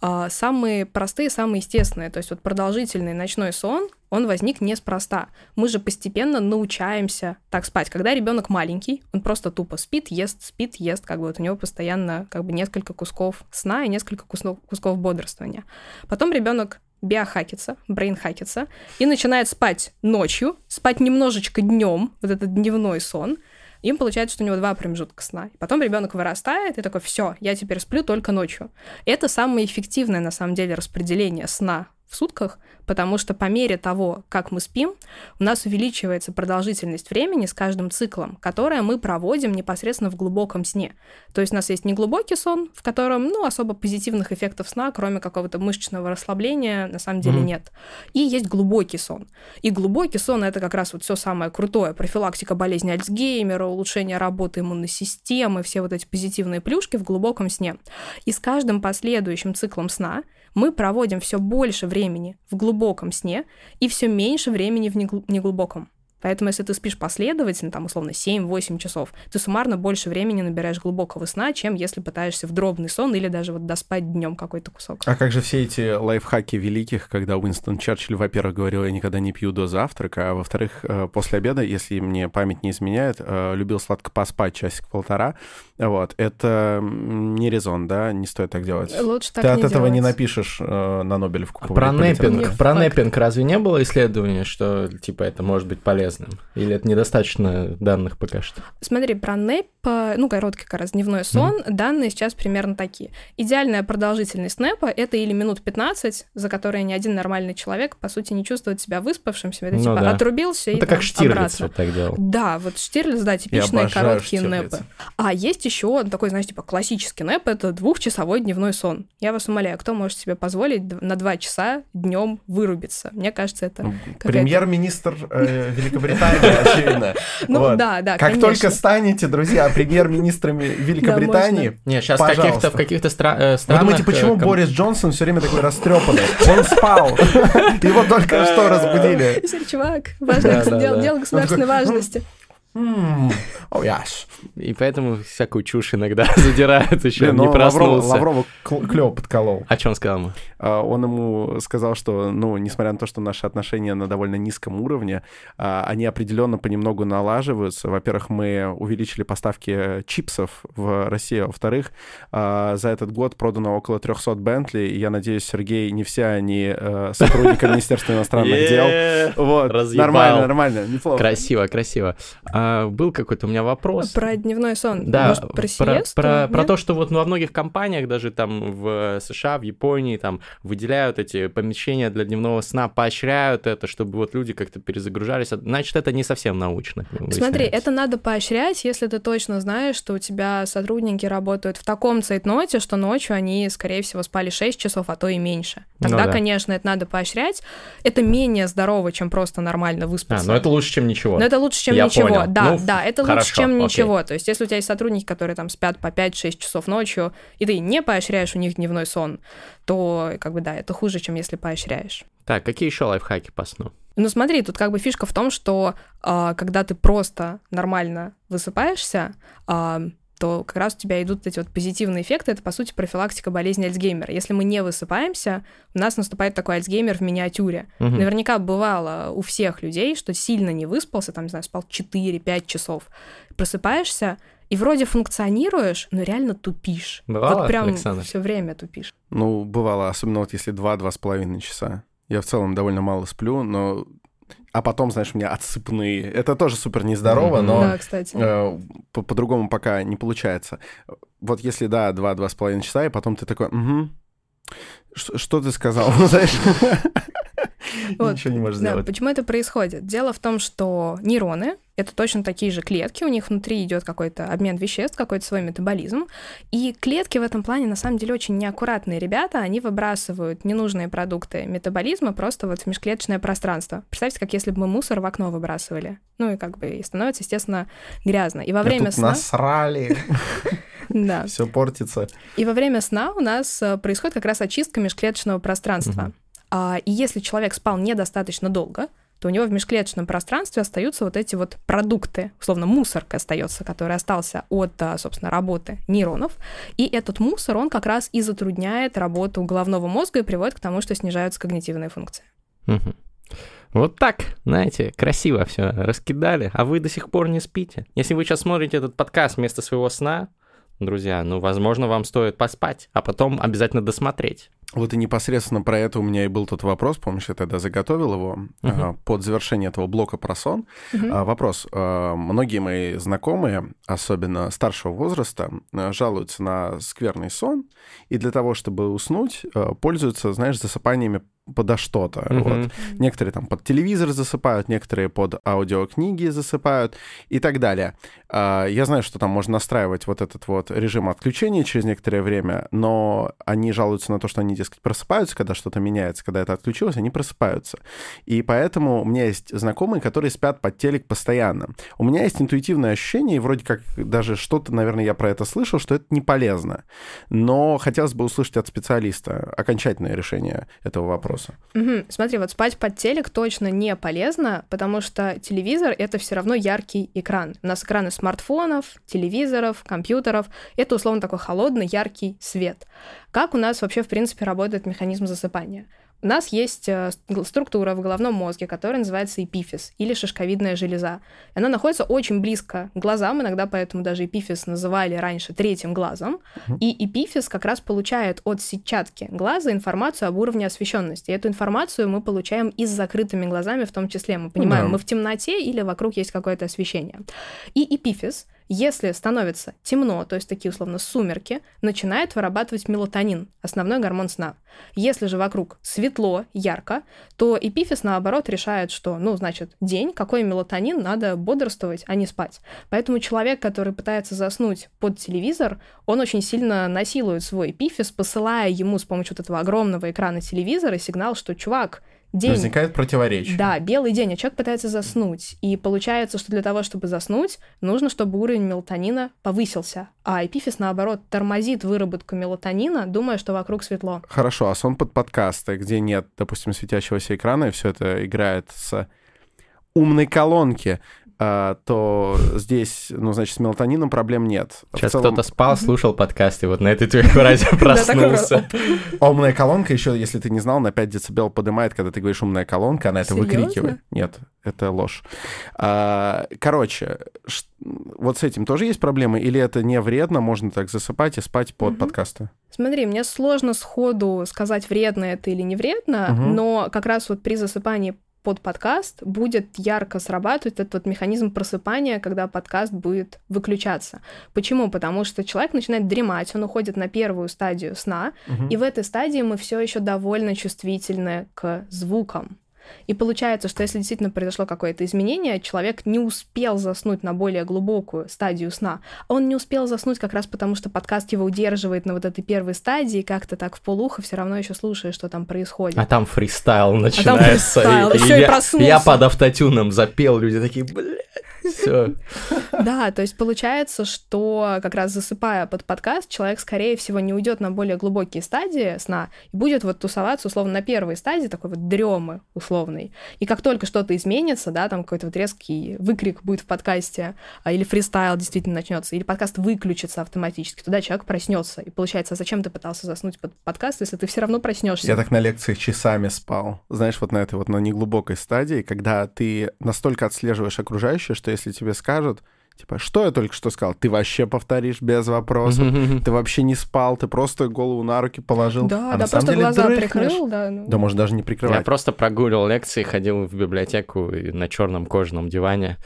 самые простые, самые естественные. То есть вот продолжительный ночной сон, он возник неспроста. Мы же постепенно научаемся так спать. Когда ребенок маленький, он просто тупо спит, ест, спит, ест, как бы вот у него постоянно как бы несколько кусков сна и несколько кусков бодрствования. Потом ребенок биохакится, брейнхакится и начинает спать ночью, спать немножечко днем, вот этот дневной сон, им получается, что у него два промежутка сна. И потом ребенок вырастает и такой, все, я теперь сплю только ночью. Это самое эффективное, на самом деле, распределение сна в сутках, потому что по мере того, как мы спим, у нас увеличивается продолжительность времени с каждым циклом, которое мы проводим непосредственно в глубоком сне. То есть у нас есть неглубокий сон, в котором, ну, особо позитивных эффектов сна, кроме какого-то мышечного расслабления, на самом деле Мгм. нет. И есть глубокий сон. И глубокий сон это как раз вот все самое крутое. Профилактика болезни Альцгеймера, улучшение работы иммунной системы, все вот эти позитивные плюшки в глубоком сне. И с каждым последующим циклом сна мы проводим все больше времени в глубоком сне и все меньше времени в негл- неглубоком. Поэтому, если ты спишь последовательно, там, условно, 7-8 часов, ты суммарно больше времени набираешь глубокого сна, чем если пытаешься в дробный сон или даже вот доспать днем какой-то кусок. А как же все эти лайфхаки великих, когда Уинстон Черчилль, во-первых, говорил, я никогда не пью до завтрака, а во-вторых, э, после обеда, если мне память не изменяет, э, любил сладко поспать часик-полтора. Вот. Это не резон, да? Не стоит так делать. Лучше так Ты не от этого не делать. напишешь э, на Нобелевку. А про литературе. нэппинг, Не про нэппинг разве не было исследования, что типа это может быть полезным? Или это недостаточно данных пока что? Смотри, про НЭП, ну, короткий как раз дневной сон, данные сейчас примерно такие. Идеальная продолжительность НЭПа — это или минут 15, за которые ни один нормальный человек, по сути, не чувствует себя выспавшимся. Это Ну типа да. отрубился и Это там как Штирлиц обратно. вот так делал. Да, вот Штирлиц, да, типичные короткие Штирлица. нэпы. А есть еще такой, знаешь, типа классический нэп, это двухчасовой дневной сон. Я вас умоляю, кто может себе позволить на два часа днем вырубиться? Мне кажется, это... Ну, Премьер-министр э, Великобритании, [LAUGHS] очевидно. Ну да, да, Как только станете, друзья, премьер-министрами Великобритании, Не, сейчас в Пожалуйста. каких-то в каких-то стра- э, Вы странах... думаете, почему э, ком- Борис Джонсон все время такой растрепанный? Он спал. [LAUGHS] Его только что разбудили. Сэр, чувак, важное дело, да. дело государственной важности. М, Oh, yes. И поэтому всякую чушь иногда [LAUGHS] задирают еще, Блин, не Лавров- проснулся. Лаврова клево подколол. О чем сказал ему? А, Он ему сказал, что, ну, несмотря на то, что наши отношения на довольно низком уровне, а, они определенно понемногу налаживаются. Во-первых, мы увеличили поставки чипсов в России. Во-вторых, а, за этот год продано около 300 Бентли. И я надеюсь, Сергей, не все они э, сотрудники [LAUGHS] Министерства иностранных дел. Вот, нормально, нормально, неплохо. Красиво, красиво. А, был какой-то у меня вопрос. Про дневной сон. Да, Может, про про, сиесту? про, про Нет? то, что вот во многих компаниях, даже там в США, в Японии, там выделяют эти помещения для дневного сна, поощряют это, чтобы вот люди как-то перезагружались. Значит, это не совсем научно. Смотри, это надо поощрять, если ты точно знаешь, что у тебя сотрудники работают в таком цейтноте, что ночью они, скорее всего, спали 6 часов, а то и меньше. Ну Тогда, да. конечно, это надо поощрять. Это менее здорово, чем просто нормально А, выспаться. ну это лучше, чем ничего. Но это лучше, чем Я ничего. понял. Да, Ну, да, это хорошо, лучше, чем окей. ничего. То есть, если у тебя есть сотрудники, которые там спят по 5-6 часов ночью, и ты не поощряешь у них дневной сон, то, как бы, да, это хуже, чем если поощряешь. Так, какие еще лайфхаки по сну? Ну смотри, тут как бы фишка в том, что а, когда ты просто нормально высыпаешься, а, то как раз у тебя идут эти вот позитивные эффекты. Это, по сути, профилактика болезни Альцгеймера. Если мы не высыпаемся, у нас наступает такой Альцгеймер в миниатюре. Мгм. Наверняка бывало у всех людей, что сильно не выспался, там, не знаю, спал 4-5 часов, просыпаешься, и вроде функционируешь, но реально тупишь. Бывало, вот прям Александр? все время тупишь. Ну, бывало, особенно вот если два-два с половиной часа. Я в целом довольно мало сплю, но... А потом, знаешь, у меня отсыпные. Это тоже супер нездорово, Мгм. но Да, кстати. э, по- по-другому пока не получается. Вот если, да, два-два с половиной часа, и потом ты такой, угу. Что, что ты сказал? [LAUGHS] Знаешь? [LAUGHS] Вот, Ничего не можешь Да, сделать. почему это происходит? Дело в том, что нейроны — это точно такие же клетки, у них внутри идет какой-то обмен веществ, какой-то свой метаболизм, и клетки в этом плане на самом деле очень неаккуратные ребята, они выбрасывают ненужные продукты метаболизма просто вот в межклеточное пространство. Представьте, как если бы мы мусор в окно выбрасывали. Ну и как бы и становится, естественно, грязно. И во время тут сна... насрали, [LAUGHS] Да. все портится. И во время сна у нас э, происходит как раз очистка межклеточного пространства. А, и если человек спал недостаточно долго, то у него в межклеточном пространстве остаются вот эти вот продукты, условно мусор остается, который остался от, а, собственно, работы нейронов. И этот мусор, он как раз и затрудняет работу головного мозга и приводит к тому, что снижаются когнитивные функции. Мгм. Вот так, знаете, красиво все раскидали, а вы до сих пор не спите. Если вы сейчас смотрите этот подкаст вместо своего сна, друзья, ну, возможно, вам стоит поспать, а потом обязательно досмотреть. Вот и непосредственно про это у меня и был тот вопрос, помнишь, я тогда заготовил его а, под завершение этого блока про сон. А, Вопрос. А, Многие мои знакомые, особенно старшего возраста, жалуются на скверный сон, и для того, чтобы уснуть, пользуются, знаешь, засыпаниями подо что-то. Мгм. Вот. Некоторые там под телевизор засыпают, некоторые под аудиокниги засыпают и так далее. А, Я знаю, что там можно настраивать вот этот вот режим отключения через некоторое время, но они жалуются на то, что они, дескать, просыпаются, когда что-то меняется, когда это отключилось, они просыпаются. И поэтому у меня есть знакомые, которые спят под телек постоянно. У меня есть интуитивное ощущение, и вроде как даже что-то, наверное, я про это слышал, что это не полезно. Но хотелось бы услышать от специалиста окончательное решение этого вопроса. Мгм. Смотри, вот спать под телек точно не полезно, потому что телевизор — это все равно яркий экран. У нас экраны смартфонов, телевизоров, компьютеров — это условно такой холодный, яркий свет. Как у нас вообще, в принципе, работает механизм засыпания? У нас есть э, ст- структура в головном мозге, которая называется эпифиз или шишковидная железа. Она находится очень близко к глазам, иногда поэтому даже эпифиз называли раньше третьим глазом. И эпифиз как раз получает от сетчатки глаза информацию об уровне освещенности. И эту информацию мы получаем и с закрытыми глазами в том числе. Мы понимаем, да. мы в темноте или вокруг есть какое-то освещение. И эпифиз, если становится темно, то есть такие условно сумерки, начинает вырабатывать мелатонин, основной гормон сна. Если же вокруг светло, ярко, то эпифиз, наоборот, решает, что, ну, значит, день, какой мелатонин, надо бодрствовать, а не спать. Поэтому человек, который пытается заснуть под телевизор, он очень сильно насилует свой эпифиз, посылая ему с помощью вот этого огромного экрана телевизора сигнал, что, чувак, день... Возникает противоречие. Да, белый день, а человек пытается заснуть. И получается, что для того, чтобы заснуть, нужно, чтобы уровень мелатонина повысился. А эпифиз, наоборот, тормозит выработку мелатонина, думая, что вокруг светло. Хорошо, а сон под подкасты, где нет, допустим, светящегося экрана, и все это играет с умной колонки. А, то здесь, ну, значит, с мелатонином проблем нет. Сейчас целом, кто-то спал, слушал подкасты, вот на этой твоей фразе проснулся. умная колонка еще, если ты не знал, на 5 дБ поднимает, когда ты говоришь умная колонка, она это выкрикивает. Нет, это ложь. А, Короче, вот с этим тоже есть проблемы? Или это не вредно, можно так засыпать и спать под подкасты? Смотри, мне сложно сходу сказать, вредно это или не вредно, но как раз вот при засыпании под подкаст будет ярко срабатывать этот вот механизм просыпания, когда подкаст будет выключаться. Почему? Потому что человек начинает дремать, он уходит на первую стадию сна, Мгм. и в этой стадии мы все еще довольно чувствительны к звукам. И получается, что если действительно произошло какое-то изменение, человек не успел заснуть на более глубокую стадию сна. А он не успел заснуть как раз потому, что подкаст его удерживает на вот этой первой стадии, и как-то так в полухо все равно еще слушаешь, что там происходит. А там фристайл начинается. фристайл, ещё и я- проснулся. Я под автотюном запел, люди такие, блядь, все. Да, то есть получается, что как раз засыпая под подкаст, человек, скорее всего, не уйдет на более глубокие стадии сна и будет вот тусоваться, условно, на первой стадии, такой вот дремы условной. И как только что-то изменится, да, там какой-то вот резкий выкрик будет в подкасте, а, или фристайл действительно начнется, или подкаст выключится автоматически, туда человек проснется. И получается, а зачем ты пытался заснуть под подкаст, если ты все равно проснешься? Я так на лекциях часами спал. Знаешь, вот на этой вот на неглубокой стадии, когда ты настолько отслеживаешь окружающее, что если тебе скажут, типа, что я только что сказал, ты вообще повторишь без вопросов, ты вообще не спал, ты просто голову на руки положил. Да, а да, просто деле глаза дрыхнешь. прикрыл, да. ну. Да, может, даже не Я прикрывать. просто прогуливал лекции, ходил в библиотеку на черном кожаном диване,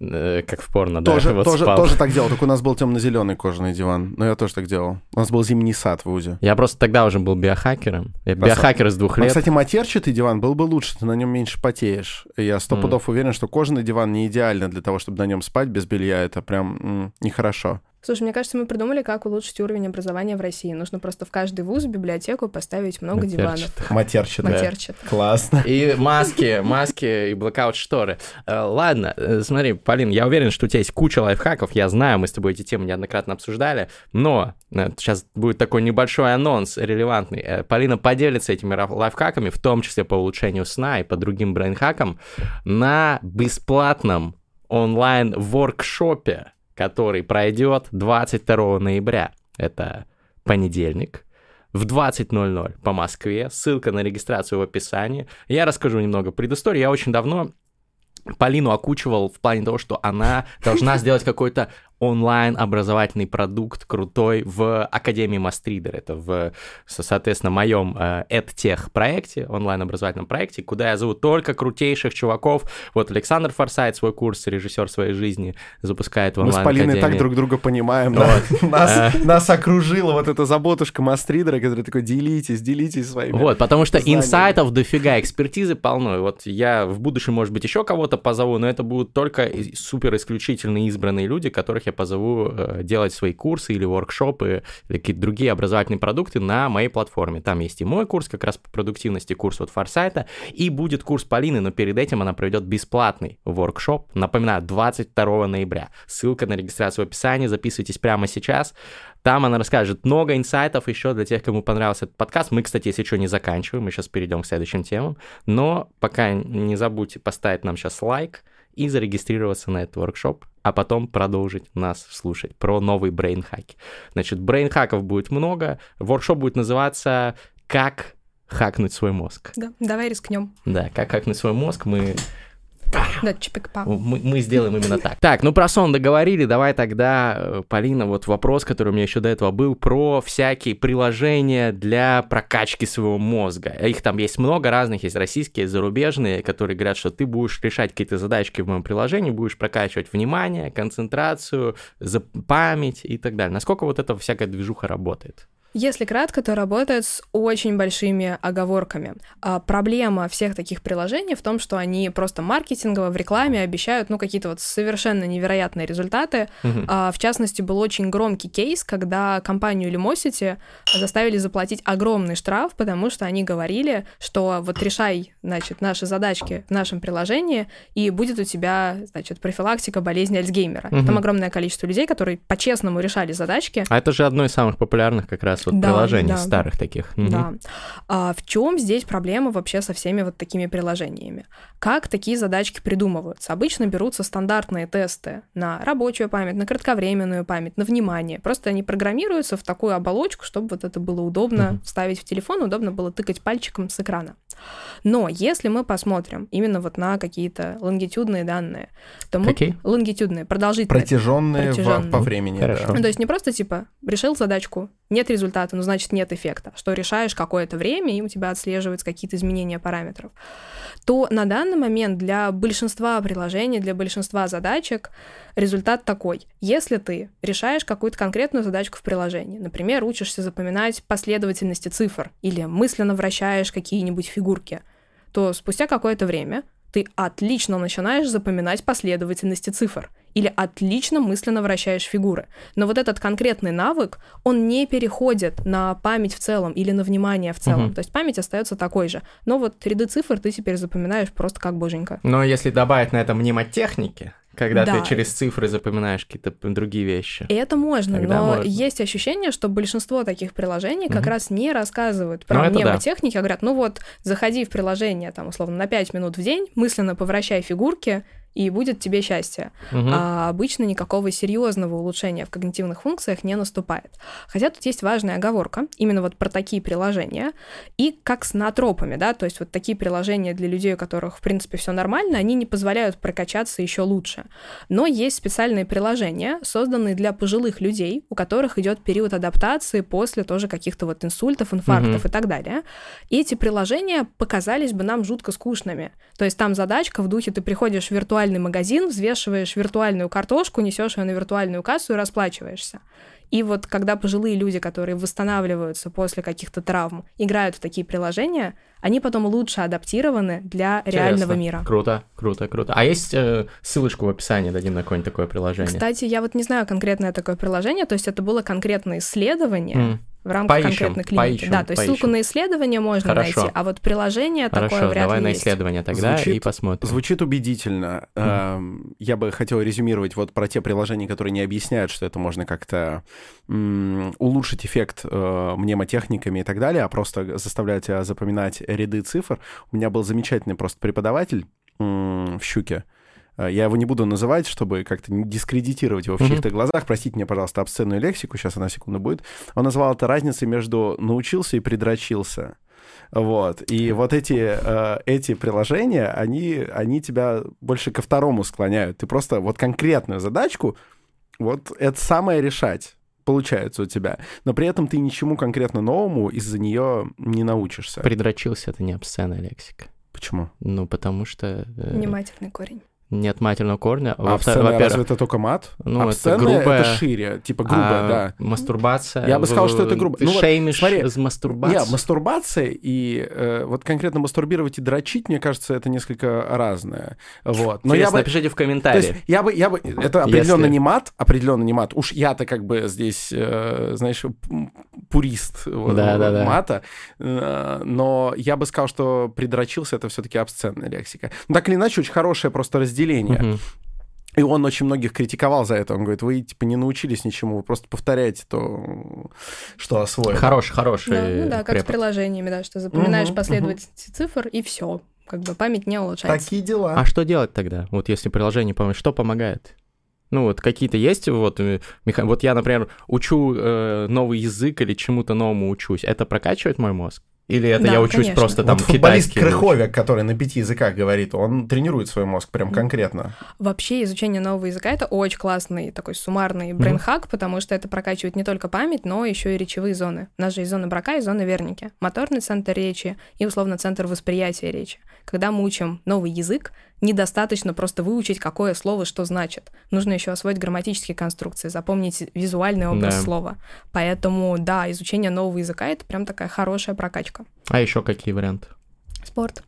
как в порно, да, Тоже, [LAUGHS] вот тоже, спал. тоже так делал, только у нас был темно-зеленый кожаный диван. Но я тоже так делал. У нас был зимний сад в УЗИ. Я просто тогда уже был биохакером. Я Просто- биохакер с двух А, лет. кстати, матерчатый диван был бы лучше, ты на нем меньше потеешь. Я сто М. пудов уверен, что кожаный диван не идеально для того, чтобы на нем спать без белья. Это прям м, нехорошо. Слушай, мне кажется, мы придумали, как улучшить уровень образования в России. Нужно просто в каждый вуз, в библиотеку поставить много диванов. Матерчатых. Матерчатых. Классно. И маски, маски и блокаут-шторы. Э, Ладно, э, смотри, Полин, я уверен, что у тебя есть куча лайфхаков, я знаю, мы с тобой эти темы неоднократно обсуждали, но сейчас будет такой небольшой анонс релевантный. Э, Полина поделится этими лайфхаками, в том числе по улучшению сна и по другим брейнхакам, на бесплатном онлайн-воркшопе, который пройдет 22 ноября. Это понедельник в 20.00 по Москве. Ссылка на регистрацию в описании. Я расскажу немного предыстории. Я очень давно Полину окучивал в плане того, что она должна сделать какой-то онлайн-образовательный продукт крутой в Академии Мастридер. Это в, со- соответственно, моем э, EdTech проекте, онлайн-образовательном проекте, куда я зову только крутейших чуваков. Вот Александр Форсайт свой курс «Режиссер своей жизни» запускает в Мы с Полиной так друг друга понимаем. да. [LAUGHS] Нас, нас окружила вот эта заботушка Мастридера, который такой, делитесь, делитесь своими. Вот, потому что знаниями. инсайтов дофига, экспертизы полно. И вот я в будущем, может быть, еще кого-то позову, но это будут только супер исключительные избранные люди, которых я позову э, делать свои курсы или воркшопы, или какие-то другие образовательные продукты на моей платформе. Там есть и мой курс как раз по продуктивности, курс от Форсайта, и будет курс Полины, но перед этим она проведет бесплатный воркшоп. Напоминаю, 22 ноября. Ссылка на регистрацию в описании, записывайтесь прямо сейчас. Там она расскажет много инсайтов еще для тех, кому понравился этот подкаст. Мы, кстати, если что, не заканчиваем, мы сейчас перейдем к следующим темам. Но пока не забудьте поставить нам сейчас лайк и зарегистрироваться на этот воркшоп, а потом продолжить нас слушать про новые брейнхаки. Значит, брейнхаков будет много. Воркшоп будет называться «Как хакнуть свой мозг». Да, давай рискнем. Да, как хакнуть свой мозг, мы Да, чипик-па. мы, мы сделаем именно так. Так, ну про сон договорили, давай тогда, э, Полина, вот вопрос, который у меня еще до этого был, про всякие приложения для прокачки своего мозга. Их там есть много разных, есть российские, зарубежные, которые говорят, что ты будешь решать какие-то задачки в моем приложении, будешь прокачивать внимание, концентрацию, память и так далее. Насколько вот эта всякая движуха работает? Если кратко, то работает с очень большими оговорками. А, проблема всех таких приложений в том, что они просто маркетингово в рекламе обещают, ну, какие-то вот совершенно невероятные результаты. Мгм. А, в частности, был очень громкий кейс, когда компанию Lumosity заставили заплатить огромный штраф, потому что они говорили, что вот решай, значит, наши задачки в нашем приложении, и будет у тебя, значит, профилактика болезни Альцгеймера. Мгм. Там огромное количество людей, которые по-честному решали задачки, А это же одно из самых популярных как раз раз вот Да, приложений да. старых таких. Мгм. Да. А в чем здесь проблема вообще со всеми вот такими приложениями? Как такие задачки придумываются? Обычно берутся стандартные тесты на рабочую память, на кратковременную память, на внимание. Просто они программируются в такую оболочку, чтобы вот это было удобно Мгм. вставить в телефон, удобно было тыкать пальчиком с экрана. Но если мы посмотрим именно вот на какие-то лонгитюдные данные, то мы... Какие? Лонгитюдные, продолжительные. Протяженные, в- Протяженные. по времени. Хорошо. да. Ну, то есть не просто типа решил задачку, нет результата, ну значит нет эффекта, что решаешь какое-то время, и у тебя отслеживаются какие-то изменения параметров, то на данный момент для большинства приложений, для большинства задачек результат такой. Если ты решаешь какую-то конкретную задачку в приложении, например, учишься запоминать последовательности цифр или мысленно вращаешь какие-нибудь фигурки, то спустя какое-то время ты отлично начинаешь запоминать последовательности цифр или отлично мысленно вращаешь фигуры. Но вот этот конкретный навык, он не переходит на память в целом или на внимание в целом. Мгм. То есть память остается такой же. Но вот ряды цифр ты теперь запоминаешь просто как боженька. Но если добавить на это мнемотехники, когда Да. ты через цифры запоминаешь какие-то другие вещи. И это можно, Тогда но можно. есть ощущение, что большинство таких приложений как Мгм. раз не рассказывают Ну, про да. мнемотехники, а говорят, ну вот, заходи в приложение, там, условно, на 5 минут в день, мысленно повращай фигурки, и будет тебе счастье. Мгм. а обычно никакого серьезного улучшения в когнитивных функциях не наступает. Хотя тут есть важная оговорка, именно вот про такие приложения, и как с наотропами, да, то есть вот такие приложения для людей, у которых, в принципе, все нормально, они не позволяют прокачаться еще лучше. Но есть специальные приложения, созданные для пожилых людей, у которых идет период адаптации после тоже каких-то вот инсультов, инфарктов Мгм. и так далее. И эти приложения показались бы нам жутко скучными. То есть там задачка в духе ты приходишь в виртуальный магазин, взвешиваешь виртуальную картошку, несешь ее на виртуальную кассу и расплачиваешься. И вот когда пожилые люди, которые восстанавливаются после каких-то травм, играют в такие приложения, они потом лучше адаптированы для реального Интересно. мира. Круто, круто, круто. А есть э, ссылочку в описании, дадим на какое-нибудь такое приложение? Кстати, я вот не знаю конкретное такое приложение, то есть это было конкретное исследование М, в рамках Поищем, конкретной клиники. поищем, да, то есть ссылку поищем. на исследование можно Хорошо. найти, а вот приложение такое Хорошо, вряд давай ли на есть. исследование тогда и Звучит- посмотрим. Звучит убедительно. Эм, Я бы хотел резюмировать вот про те приложения, которые не объясняют, что это можно как-то улучшить эффект э, мнемотехниками и так далее, а просто заставляют тебя запоминать ряды цифр. У меня был замечательный просто преподаватель в «Щуке». Э, Я его не буду называть, чтобы как-то не дискредитировать его в чьих-то глазах. Простите мне, пожалуйста, обсценную лексику, сейчас она секунду будет. Он назвал это разницей между научился и предрочился. Вот. И вот эти, э, эти приложения, они, они тебя больше ко второму склоняют. Ты просто вот конкретную задачку, вот это самое решать получается у тебя. Но при этом ты ничему конкретно новому из-за нее не научишься. Придрочился, это не обсценная лексика. Почему? Ну, потому что э, Внимательный корень. Нет матерного корня. А Во- разве это только мат? ну, это Обсценная грубая... это шире, типа грубая, а да. Мастурбация... Я бы сказал, что это грубо. Ну вот, шеймишь смотри, из мастурбации? Не, мастурбация и э, вот конкретно мастурбировать и дрочить, мне кажется, это несколько разное. Вот. Но я бы, напишите в То комментарии. есть я бы, я бы, это определенно Если- не мат, определенно не мат. Уж я-то как бы здесь, э, знаешь, пурист вот, Да-да-да. мата, э, но я бы сказал, что придрочился это все-таки обсценная лексика. Ну, так или иначе, очень хорошее просто разделение. Мгм. И он очень многих критиковал за это. Он говорит, вы типа не научились ничему, вы просто повторяете то, что освоили. Хороший, хороший Да, ну да, как с препод. приложениями, да, что запоминаешь Мгм, последовательности цифр и все. Как бы память не улучшается. Такие дела. А что делать тогда? Вот если приложение помощь, что помогает? Ну вот какие-то есть вот э, меха- вот я, например, учу э, новый язык или чему-то новому учусь. Это прокачивает мой мозг? Или это Да, я учусь конечно. просто там вот футболист китайский? Крыховик, который на пяти языках говорит, он тренирует свой мозг прям конкретно. Вообще изучение нового языка это очень классный такой суммарный брейнхак, потому что это прокачивает не только память, но еще и речевые зоны. У нас же есть зона брака и зона верники. Моторный центр речи и, условно, центр восприятия речи. Когда мы учим новый язык, недостаточно просто выучить, какое слово что значит. Нужно еще освоить грамматические конструкции, запомнить визуальный образ Да. слова. Поэтому, да, изучение нового языка — это прям такая хорошая прокачка. А еще какие варианты? Спорт.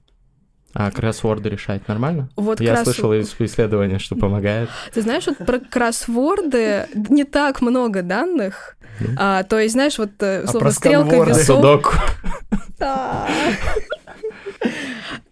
А кроссворды решать нормально? Вот я кросс- слышал из исследования, что помогает. Ты знаешь, вот про кроссворды не так много данных. Мгм. А, то есть, знаешь, вот э, А словно про стрелка сканворды? весов. Судоку.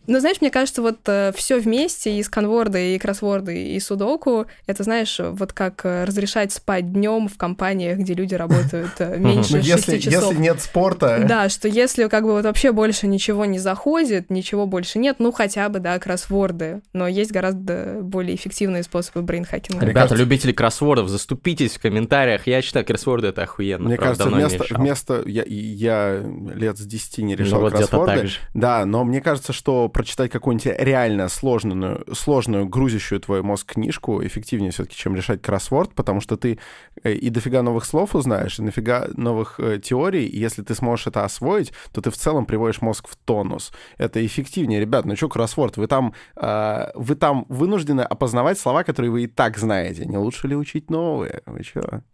Да. Ну, знаешь, мне кажется, вот э, все вместе, и сканворды, и кроссворды, и судоку, это, знаешь, вот как э, разрешать спать днем в компаниях, где люди работают э, меньше Ну, 6 если, часов. если нет спорта... Да, что если как бы вот вообще больше ничего не заходит, ничего больше нет, ну хотя бы, да, кроссворды. Но есть гораздо более эффективные способы брейнхакинга. Ребята, кажется- любители кроссвордов, заступитесь в комментариях. Я считаю, кроссворды это охуенно. Мне правда, кажется, вместо, вместо я, я лет с 10 не Ну, решал вот где-то кроссворды. так же. Да, но мне кажется, что прочитать какую-нибудь реально сложную, сложную, грузящую твой мозг книжку эффективнее все-таки, чем решать кроссворд, потому что ты э, и дофига новых слов узнаешь, и дофига новых э, теорий, и если ты сможешь это освоить, то ты в целом приводишь мозг в тонус. Это эффективнее. Ребят, ну что кроссворд? Вы там, э, вы там вынуждены опознавать слова, которые вы и так знаете. Не лучше ли учить новые? Вы что?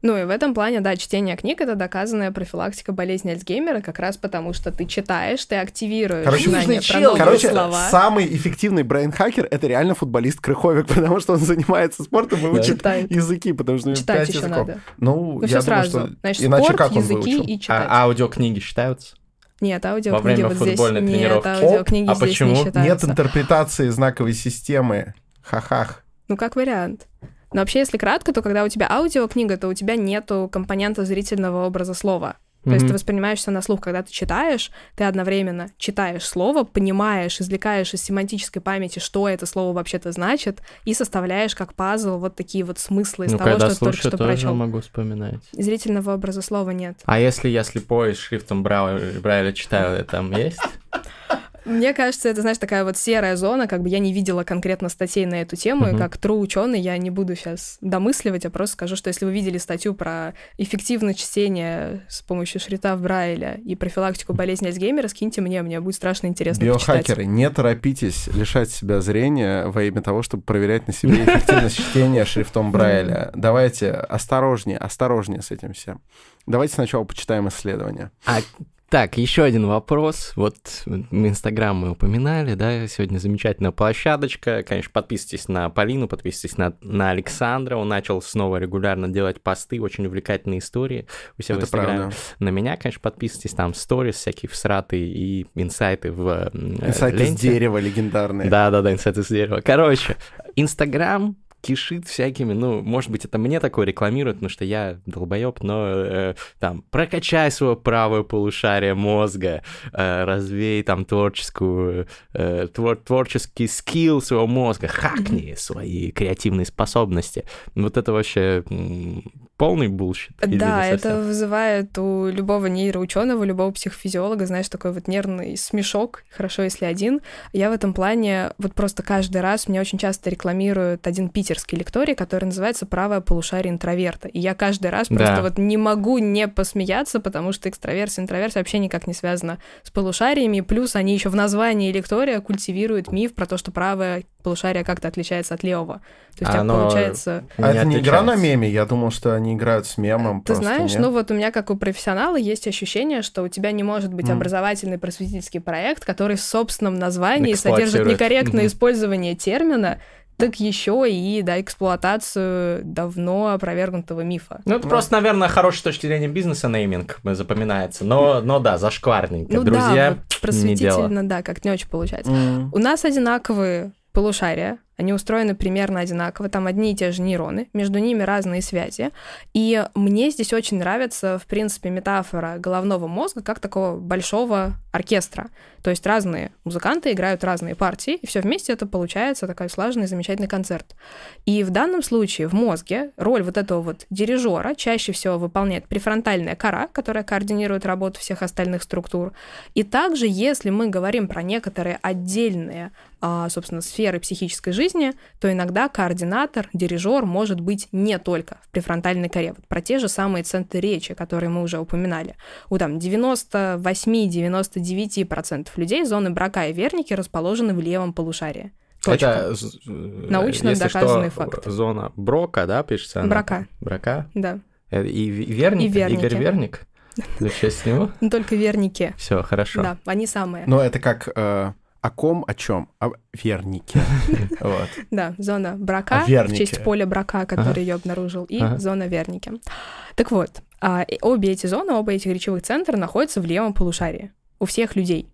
Ну и в этом плане, да, чтение книг — это доказанная профилактика болезни Альцгеймера, как раз потому, что ты читаешь, ты активируешь Короче, знания про чел. новые Короче, слова. самый эффективный brain hacker — это реально футболист Крыховяк, [LAUGHS] потому что он занимается спортом и учит Читает. языки, потому что у него Читать пять еще языков. надо. Ну, Ну я все думаю, сразу. что Значит, иначе спорт, как он языки выучил? и читать. А аудиокниги считаются? Нет, Во аудиокниги время вот здесь... футбольной Нет, тренировки. аудиокниги О, а здесь почему? не Нет считаются. интерпретации знаковой системы. Ха-хах. Ну, как вариант. Но вообще, если кратко, то когда у тебя аудиокнига, то у тебя нету компонента зрительного образа слова. То есть Мгм. ты воспринимаешь все на слух. Когда ты читаешь, ты одновременно читаешь слово, понимаешь, извлекаешь из семантической памяти, что это слово вообще-то значит, и составляешь как пазл вот такие вот смыслы из Ну, того, что ты только слушаю, что тоже прочел. могу вспоминать. Зрительного образа слова нет. А если я слепой с шрифтом Брау- Брайля читаю, там есть? Мне кажется, это, знаешь, такая вот серая зона, как бы я не видела конкретно статей на эту тему, и Мгм. как true ученый я не буду сейчас домысливать, а просто скажу, что если вы видели статью про эффективность чтения с помощью шрифта в Брайля и профилактику болезни Альцгеймера, скиньте мне, мне будет страшно интересно почитать. Биохакеры, не торопитесь лишать себя зрения во имя того, чтобы проверять на себе эффективность [LAUGHS] чтения шрифтом Брайля. Давайте осторожнее, осторожнее с этим всем. Давайте сначала почитаем исследования. А, так, еще один вопрос. Вот Инстаграм мы упоминали, да, сегодня замечательная площадочка. Конечно, подписывайтесь на Полину, подписывайтесь на, на Александра. Он начал снова регулярно делать посты, очень увлекательные истории у себя в Это Инстаграме. правда. На меня, конечно, подписывайтесь, там сторис всякие всратые и инсайты в э, Инсайты ленте. дерева легендарные. Да-да-да, инсайты с дерева. Короче, Инстаграм кишит всякими, ну, может быть, это мне такое рекламируют, потому что я долбоеб, но э, там прокачай свое правое полушарие мозга, э, развей там творческую, э, твор- творческий skill своего мозга, хакни свои креативные способности. Вот это вообще полный bullshit. Да, это вызывает у любого нейроученого, любого психофизиолога, знаешь, такой вот нервный смешок, хорошо, если один. Я в этом плане вот просто каждый раз мне очень часто рекламируют один питерский лекторий, который называется «Правое полушарие интроверта». И я каждый раз просто Да. вот не могу не посмеяться, потому что экстраверсия, интроверсия вообще никак не связана с полушариями, плюс они еще в названии лектория культивируют миф про то, что правое полушарие как-то отличается от левого. То есть у тебя Оно получается... А это не игра на меме? Я думал, что они играют с мемом. Ты просто, знаешь, нет? ну вот у меня, как у профессионала, есть ощущение, что у тебя не может быть Мгм. образовательный просветительский проект, который в собственном названии содержит некорректное Мгм. использование термина, так еще и да, эксплуатацию давно опровергнутого мифа. Ну, это Ну. просто, наверное, хорошей точки зрения бизнеса нейминг запоминается. Но, но да, зашкварненько. Ну Друзья, да, вот не дело. просветительно, да, как не очень получается. М. У нас одинаковые полушария, они устроены примерно одинаково, там одни и те же нейроны, между ними разные связи. И мне здесь очень нравится, в принципе, метафора головного мозга как такого большого оркестра. То есть разные музыканты играют разные партии, и все вместе это получается такой слаженный, замечательный концерт. И в данном случае в мозге роль вот этого вот дирижера чаще всего выполняет префронтальная кора, которая координирует работу всех остальных структур. И также, если мы говорим про некоторые отдельные, а, собственно, сферы психической жизни, то иногда координатор, дирижер может быть не только в префронтальной коре. Вот про те же самые центры речи, которые мы уже упоминали. У там 98-99% людей зоны брака и верники расположены в левом полушарии. Точка. Это э, Научно если доказанный что, факт. Зона Брока, да, пишется? она? Брака. Брака. Да. Э, И Верник? И Верники. Игорь Верник? Ну, честь него? Но [LAUGHS] только верники. Все, хорошо. Да, они самые. Ну, это как э, о ком, о чем? О вернике. [LAUGHS] Вот. Да, зона брака в честь поля брака, который ее обнаружил, и зона верники. Так вот, а, обе эти зоны, оба этих речевых центра находятся в левом полушарии у всех людей.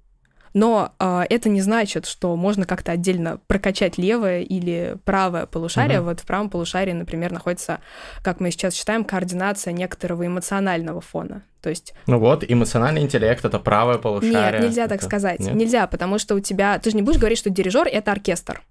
Но э, это не значит, что можно как-то отдельно прокачать левое или правое полушарие. Uh-huh. Вот в правом полушарии, например, находится, как мы сейчас считаем, координация некоторого эмоционального фона. То есть... Ну вот, эмоциональный интеллект — это правое полушарие. Нет, нельзя это... так сказать. Нет? Нельзя, потому что у тебя... Ты же не будешь говорить, что дирижер — это оркестр.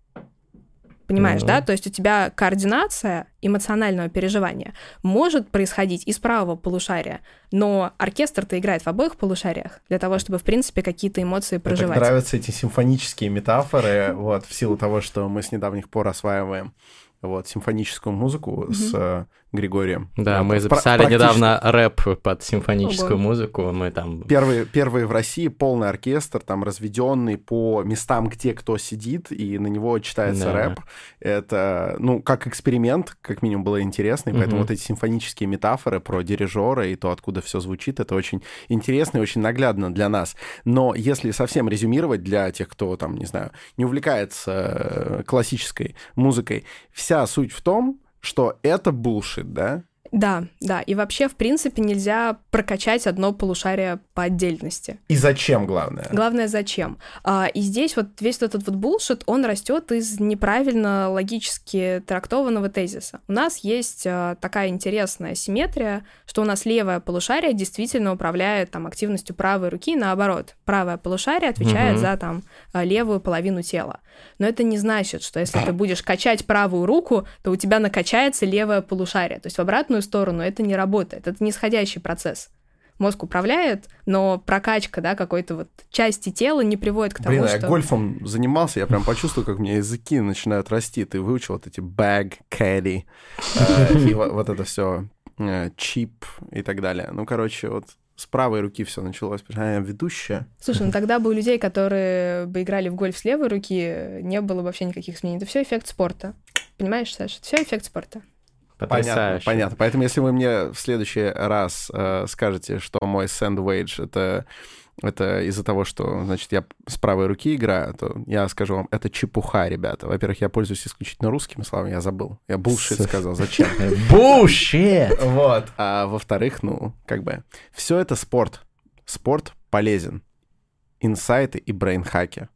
Понимаешь, mm-hmm. да? То есть у тебя координация эмоционального переживания может происходить из правого полушария, но оркестр-то играет в обоих полушариях для того, чтобы, в принципе, какие-то эмоции проживать. Мне так нравятся эти симфонические метафоры, вот, в силу того, что мы с недавних пор осваиваем вот, симфоническую музыку mm-hmm. с Григорием. Да, мы записали недавно рэп под симфоническую Ого. музыку. Мы там... Первый, первый в России полный оркестр, там разведенный по местам, где кто сидит, и на него читается да. рэп. Это, ну, как эксперимент, как минимум, было интересно, и поэтому угу. вот эти симфонические метафоры про дирижера и то, откуда все звучит, это очень интересно и очень наглядно для нас. Но если совсем резюмировать для тех, кто там, не знаю, не увлекается э, классической музыкой, вся суть в том, что это булшит, да? Да, да. И вообще, в принципе, нельзя прокачать одно полушарие по отдельности. И зачем, главное? Главное, зачем. А, и здесь вот весь этот вот булшит, он растет из неправильно логически трактованного тезиса. У нас есть а, такая интересная симметрия, что у нас левое полушарие действительно управляет там активностью правой руки, наоборот. Правое полушарие отвечает угу. за там а, левую половину тела. Но это не значит, что если ты будешь качать правую руку, то у тебя накачается левое полушарие. То есть в обратную сторону, это не работает. Это нисходящий процесс. Мозг управляет, но прокачка, да, какой-то вот части тела не приводит к тому, Блин, что... я гольфом занимался, я прям почувствовал, как у меня языки начинают расти. Ты выучил вот эти bag, caddy, э, и вот это все чип э, и так далее. Ну, короче, вот с правой руки все началось, а я ведущая. Слушай, ну тогда бы у людей, которые бы играли в гольф с левой руки, не было вообще никаких изменений. Это все эффект спорта. Понимаешь, Саша? Это все эффект спорта. Понятно, понятно. Поэтому если вы мне в следующий раз э, скажете, что мой сэндвич это это из-за того, что, значит, я с правой руки играю, то я скажу вам, это чепуха, ребята. Во-первых, я пользуюсь исключительно русскими словами, я забыл. Я булшит сказал, зачем? [LAUGHS] Булшит! Вот. А во-вторых, ну, как бы, все это спорт. Спорт полезен. Инсайты и брейнхаки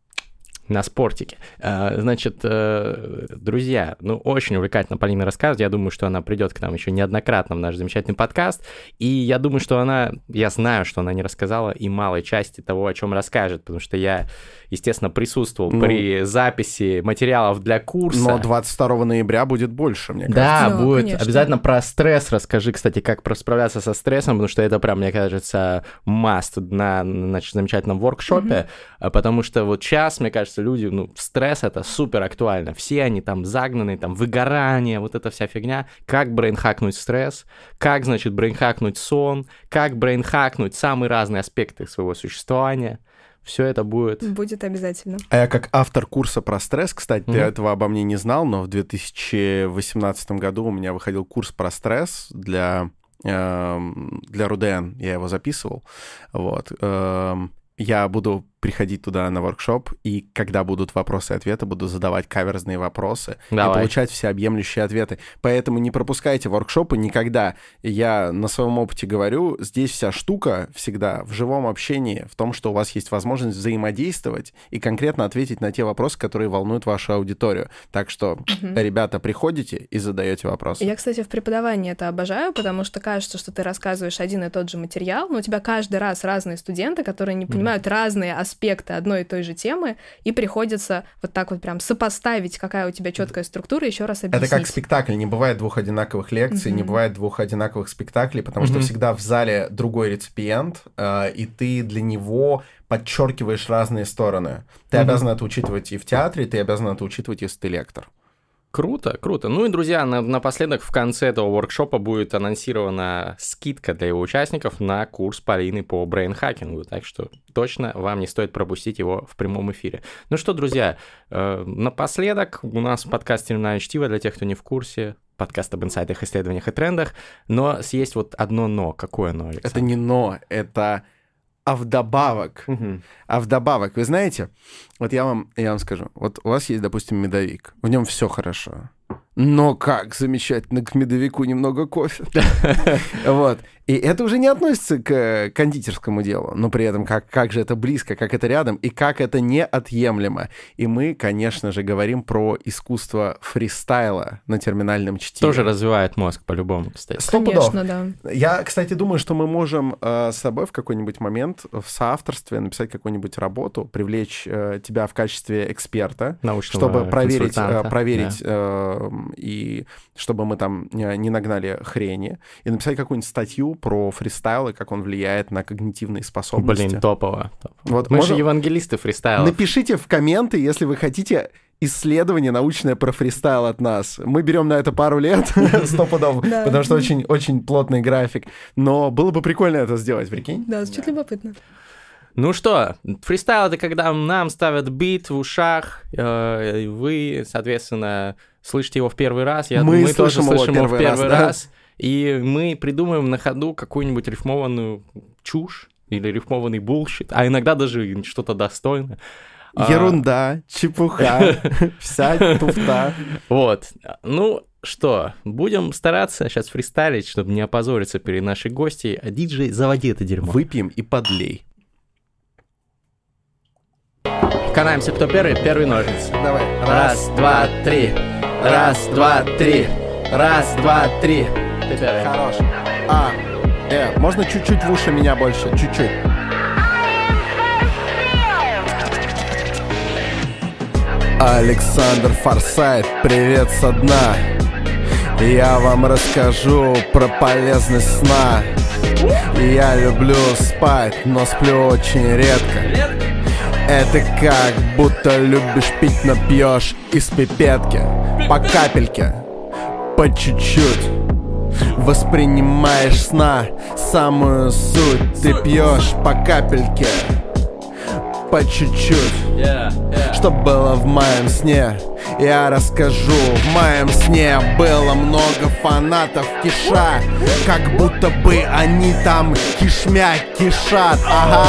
на спортике. А, значит, э, друзья, ну, очень увлекательно Полина рассказывает. Я думаю, что она придет к нам еще неоднократно в наш замечательный подкаст. И я думаю, что она, я знаю, что она не рассказала и малой части того, о чем расскажет, потому что я, естественно, присутствовал ну, при записи материалов для курса. Но 22 ноября будет больше, мне кажется. Да, да будет. Конечно. Обязательно про стресс расскажи, кстати, как справляться со стрессом, потому что это прям, мне кажется, маст на, значит, замечательном воркшопе, mm-hmm. потому что вот сейчас, мне кажется, кажется, люди, ну, стресс это супер актуально. Все они там загнаны, там, выгорание, вот эта вся фигня. Как брейнхакнуть стресс, как, значит, брейнхакнуть сон, как брейнхакнуть самые разные аспекты своего существования. Все это будет. Будет обязательно. А я как автор курса про стресс, кстати, mm-hmm. ты этого обо мне не знал, но в 2018 году у меня выходил курс про стресс для эм, для Руден. Я его записывал. Вот. Эм, я буду приходить туда на воркшоп, и когда будут вопросы и ответы, буду задавать каверзные вопросы Давай. и получать всеобъемлющие ответы. Поэтому не пропускайте воркшопы никогда. Я на своем опыте говорю, здесь вся штука всегда в живом общении, в том, что у вас есть возможность взаимодействовать и конкретно ответить на те вопросы, которые волнуют вашу аудиторию. Так что, угу. ребята, приходите и задаете вопросы. Я, кстати, в преподавании это обожаю, потому что кажется, что ты рассказываешь один и тот же материал, но у тебя каждый раз разные студенты, которые не понимают угу. разные аспекты одной и той же темы, и приходится вот так вот прям сопоставить, какая у тебя четкая структура, еще раз объяснить. Это как спектакль, не бывает двух одинаковых лекций, mm-hmm. не бывает двух одинаковых спектаклей, потому mm-hmm. что всегда в зале другой реципиент, э, и ты для него подчеркиваешь разные стороны. Ты mm-hmm. обязан это учитывать и в театре, ты обязан это учитывать, если ты лектор. Круто, круто. Ну и, друзья, на, напоследок в конце этого воркшопа будет анонсирована скидка для его участников на курс Полины по брейнхакингу, так что точно вам не стоит пропустить его в прямом эфире. Ну что, друзья, э, напоследок у нас в подкасте «Терминальное чтиво» для тех, кто не в курсе, подкаст об инсайтах, исследованиях и трендах, но есть вот одно «но». Какое «но», Александр? Это не «но», это а вдобавок, угу. а вдобавок, вы знаете, вот я вам, я вам скажу, вот у вас есть, допустим, медовик, в нем все хорошо, но как замечательно к медовику немного кофе. [LAUGHS] Вот. И это уже не относится к кондитерскому делу, но при этом как, как же это близко, как это рядом, и как это неотъемлемо. И мы, конечно же, говорим про искусство фристайла на терминальном чтиве. Тоже развивает мозг по-любому, кстати. Сто. Конечно, да. Я, кстати, думаю, что мы можем э, с собой в какой-нибудь момент в соавторстве написать какую-нибудь работу, привлечь э, тебя в качестве эксперта, Научного чтобы проверить, э, проверить и чтобы мы там не нагнали хрени, и написать какую-нибудь статью про фристайл и как он влияет на когнитивные способности. Блин, топово. топово. Вот Мы можно- же евангелисты фристайла. Напишите в комменты, если вы хотите исследование научное про фристайл от нас. Мы берем на это пару лет, [LAUGHS] сто пудов, потому что очень, очень плотный график. Но было бы прикольно это сделать, прикинь? Да, звучит любопытно. Ну что, фристайл это когда нам ставят бит в ушах, э, и вы, соответственно, слышите его в первый раз. Я, Мы мы тоже слышим его слышим его в первый раз, первый да. раз. И мы придумаем на ходу какую-нибудь рифмованную чушь или рифмованный bullshit, а иногда даже что-то достойное. А, Ерунда, чепуха, [LAUGHS] вся туфта. Вот. Ну что, будем стараться сейчас фристайлить, чтобы не опозориться перед нашей гостьей. А диджей, заводи это дерьмо. Выпьем и подлей. Канаемся, кто первый? Первый ножницы. Давай. Раз, два, три. Раз, два, три. Раз, два, три. Ты первый. Хорош. А, э, можно чуть-чуть в уши меня больше, чуть-чуть. Александр Форсайт, привет со дна. Я вам расскажу про полезность сна. Я люблю спать, но сплю очень редко. Это как будто любишь пить, но пьешь из пипетки По капельке, по чуть-чуть. Воспринимаешь сна самую суть. Ты пьешь по капельке, по чуть-чуть что было в моем сне. Я расскажу В моем сне было много фанатов киша. Как будто бы они там кишмя кишат. Ага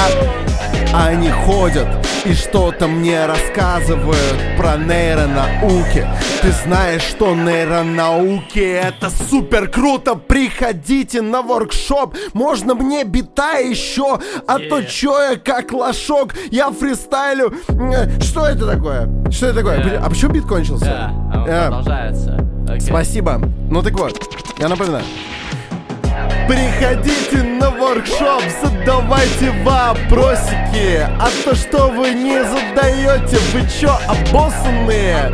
они ходят и что-то мне рассказывают про нейронауки Ты знаешь, что нейронауки это супер круто. Приходите на воркшоп, можно мне бита еще? А то чё я как лошок, я фристайлю Что это такое? Что это такое? Yeah. А почему бит кончился? Да, а он Э, продолжается. Окей. Спасибо. Ну так вот, я напоминаю. Приходите на воркшоп, задавайте вопросики А то, что вы не задаете, вы чё, обоссанные?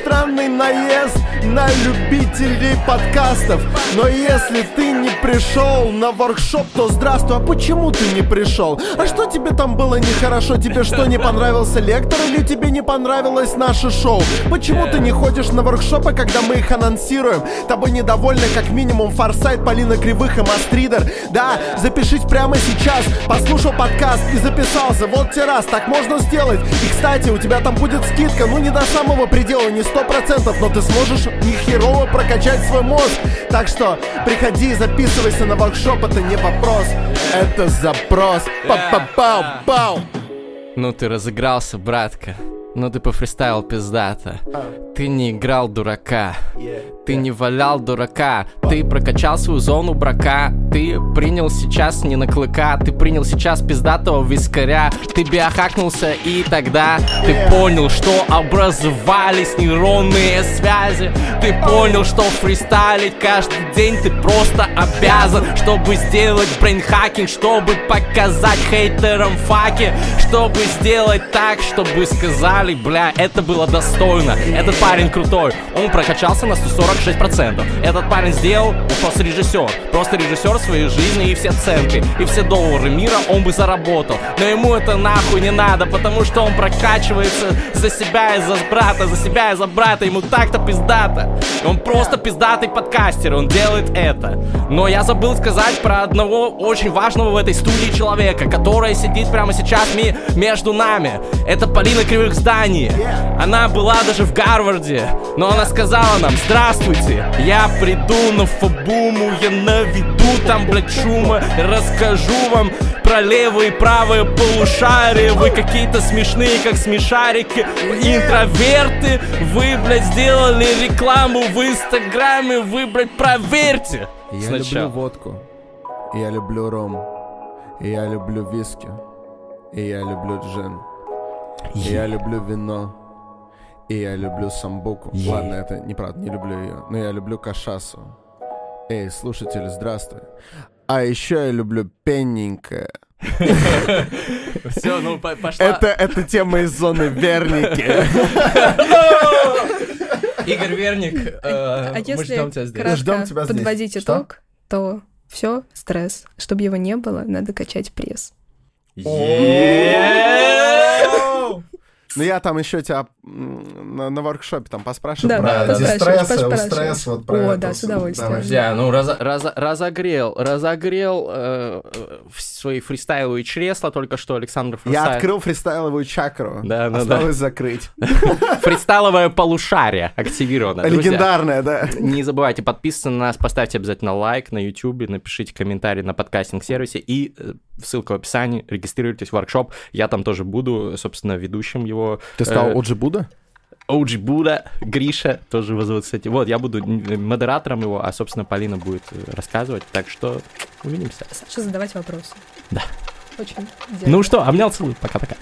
Странный наезд на любителей подкастов Но если ты не пришел на воркшоп, то здравствуй А почему ты не пришел? А что тебе там было нехорошо? Тебе что, не понравился лектор или тебе не понравилось наше шоу? Почему ты не ходишь на воркшопы, когда мы их анонсируем? Тобой недовольны как минимум Форсайт, Полина Кривых и Мастридер Да, запишись прямо сейчас Послушал подкаст и записался Вот те раз, так можно сделать И, кстати, у тебя там будет скидка Ну, не до самого предела, не сто процентов Но ты сможешь нехерово прокачать свой мозг. Так что приходи и записывайся на воркшоп Это не вопрос, это запрос. Па-па-пау-пау. Ну ты разыгрался, братка. Ну ты пофристайл пиздата. Ты не играл дурака. Ты не валял дурака. Ты прокачал свою зону брака. Ты принял сейчас не на клыка. Ты принял сейчас пиздатого вискаря. Ты биохакнулся и тогда ты понял, что образовались нейронные связи. Ты понял, что фристайлить каждый день ты просто обязан, чтобы сделать brainhacking, чтобы показать хейтерам факи, чтобы сделать так, чтобы сказали, бля, это было достойно. Этот парень крутой, он прокачался на 146%. Этот парень сделал, он просто режиссер, просто режиссер своей жизни и все центы, и все доллары мира он бы заработал. Но ему это нахуй не надо, потому что он прокачивается за себя и за брата, за себя и за брата, ему так-то пиздато. Он просто пиздатый подкастер, он делает это. Но я забыл сказать про одного очень важного в этой студии человека, который сидит прямо сейчас ми- между нами. Это Полина Кривых Зданий. Она была даже в Гарварде, но она сказала нам, здравствуйте, я приду на Фабуму, я наведу там, блядь, шума, расскажу вам про левое и правое полушарие. Вы какие-то смешные, как смешарики, интроверты. Вы, блядь, сделали рекламу в Инстаграме, вы, блядь, проверьте. Я Сначала. люблю водку, я люблю ром, я люблю виски, и я люблю джин, и я люблю вино, и я люблю самбуку. Е. Ладно, это неправда, не люблю ее, но я люблю кашасу. Эй, слушатели, здравствуй. А еще я люблю пенненькое. Все, ну по- пошла. Это, это тема из зоны Верники. Игорь Верник, э, А мы ждем тебя здесь. Ждем тебя здесь. подводить итог, то все, стресс. Чтобы его не было, надо качать пресс. Ну я там еще тебя на, на воркшопе там поспрашиваю Да, про да, дистресс, устресс, вот про О, это да, с удовольствием. Давай. Друзья, ну разо- разо- разогрел, разогрел э, э, свои фристайловые чресла только что Александр Я Фристайл. открыл фристайловую чакру. Да, да, Осталось закрыть. [LAUGHS] Фристайловое полушарие активировано. Друзья, Легендарная, да. Не забывайте подписываться на нас, поставьте обязательно лайк на YouTube, напишите комментарий на подкастинг-сервисе и э, ссылка в описании, регистрируйтесь в воркшоп, я там тоже буду, собственно, ведущим его. Ты сказал Э, Оджи Буда? OG Буда, Гриша, тоже его зовут, кстати. Вот, я буду м, модератором его, а, собственно, Полина будет э, рассказывать, так что увидимся. Саша, задавать вопросы. Да. Очень Ну что, обнял, целую, пока-пока.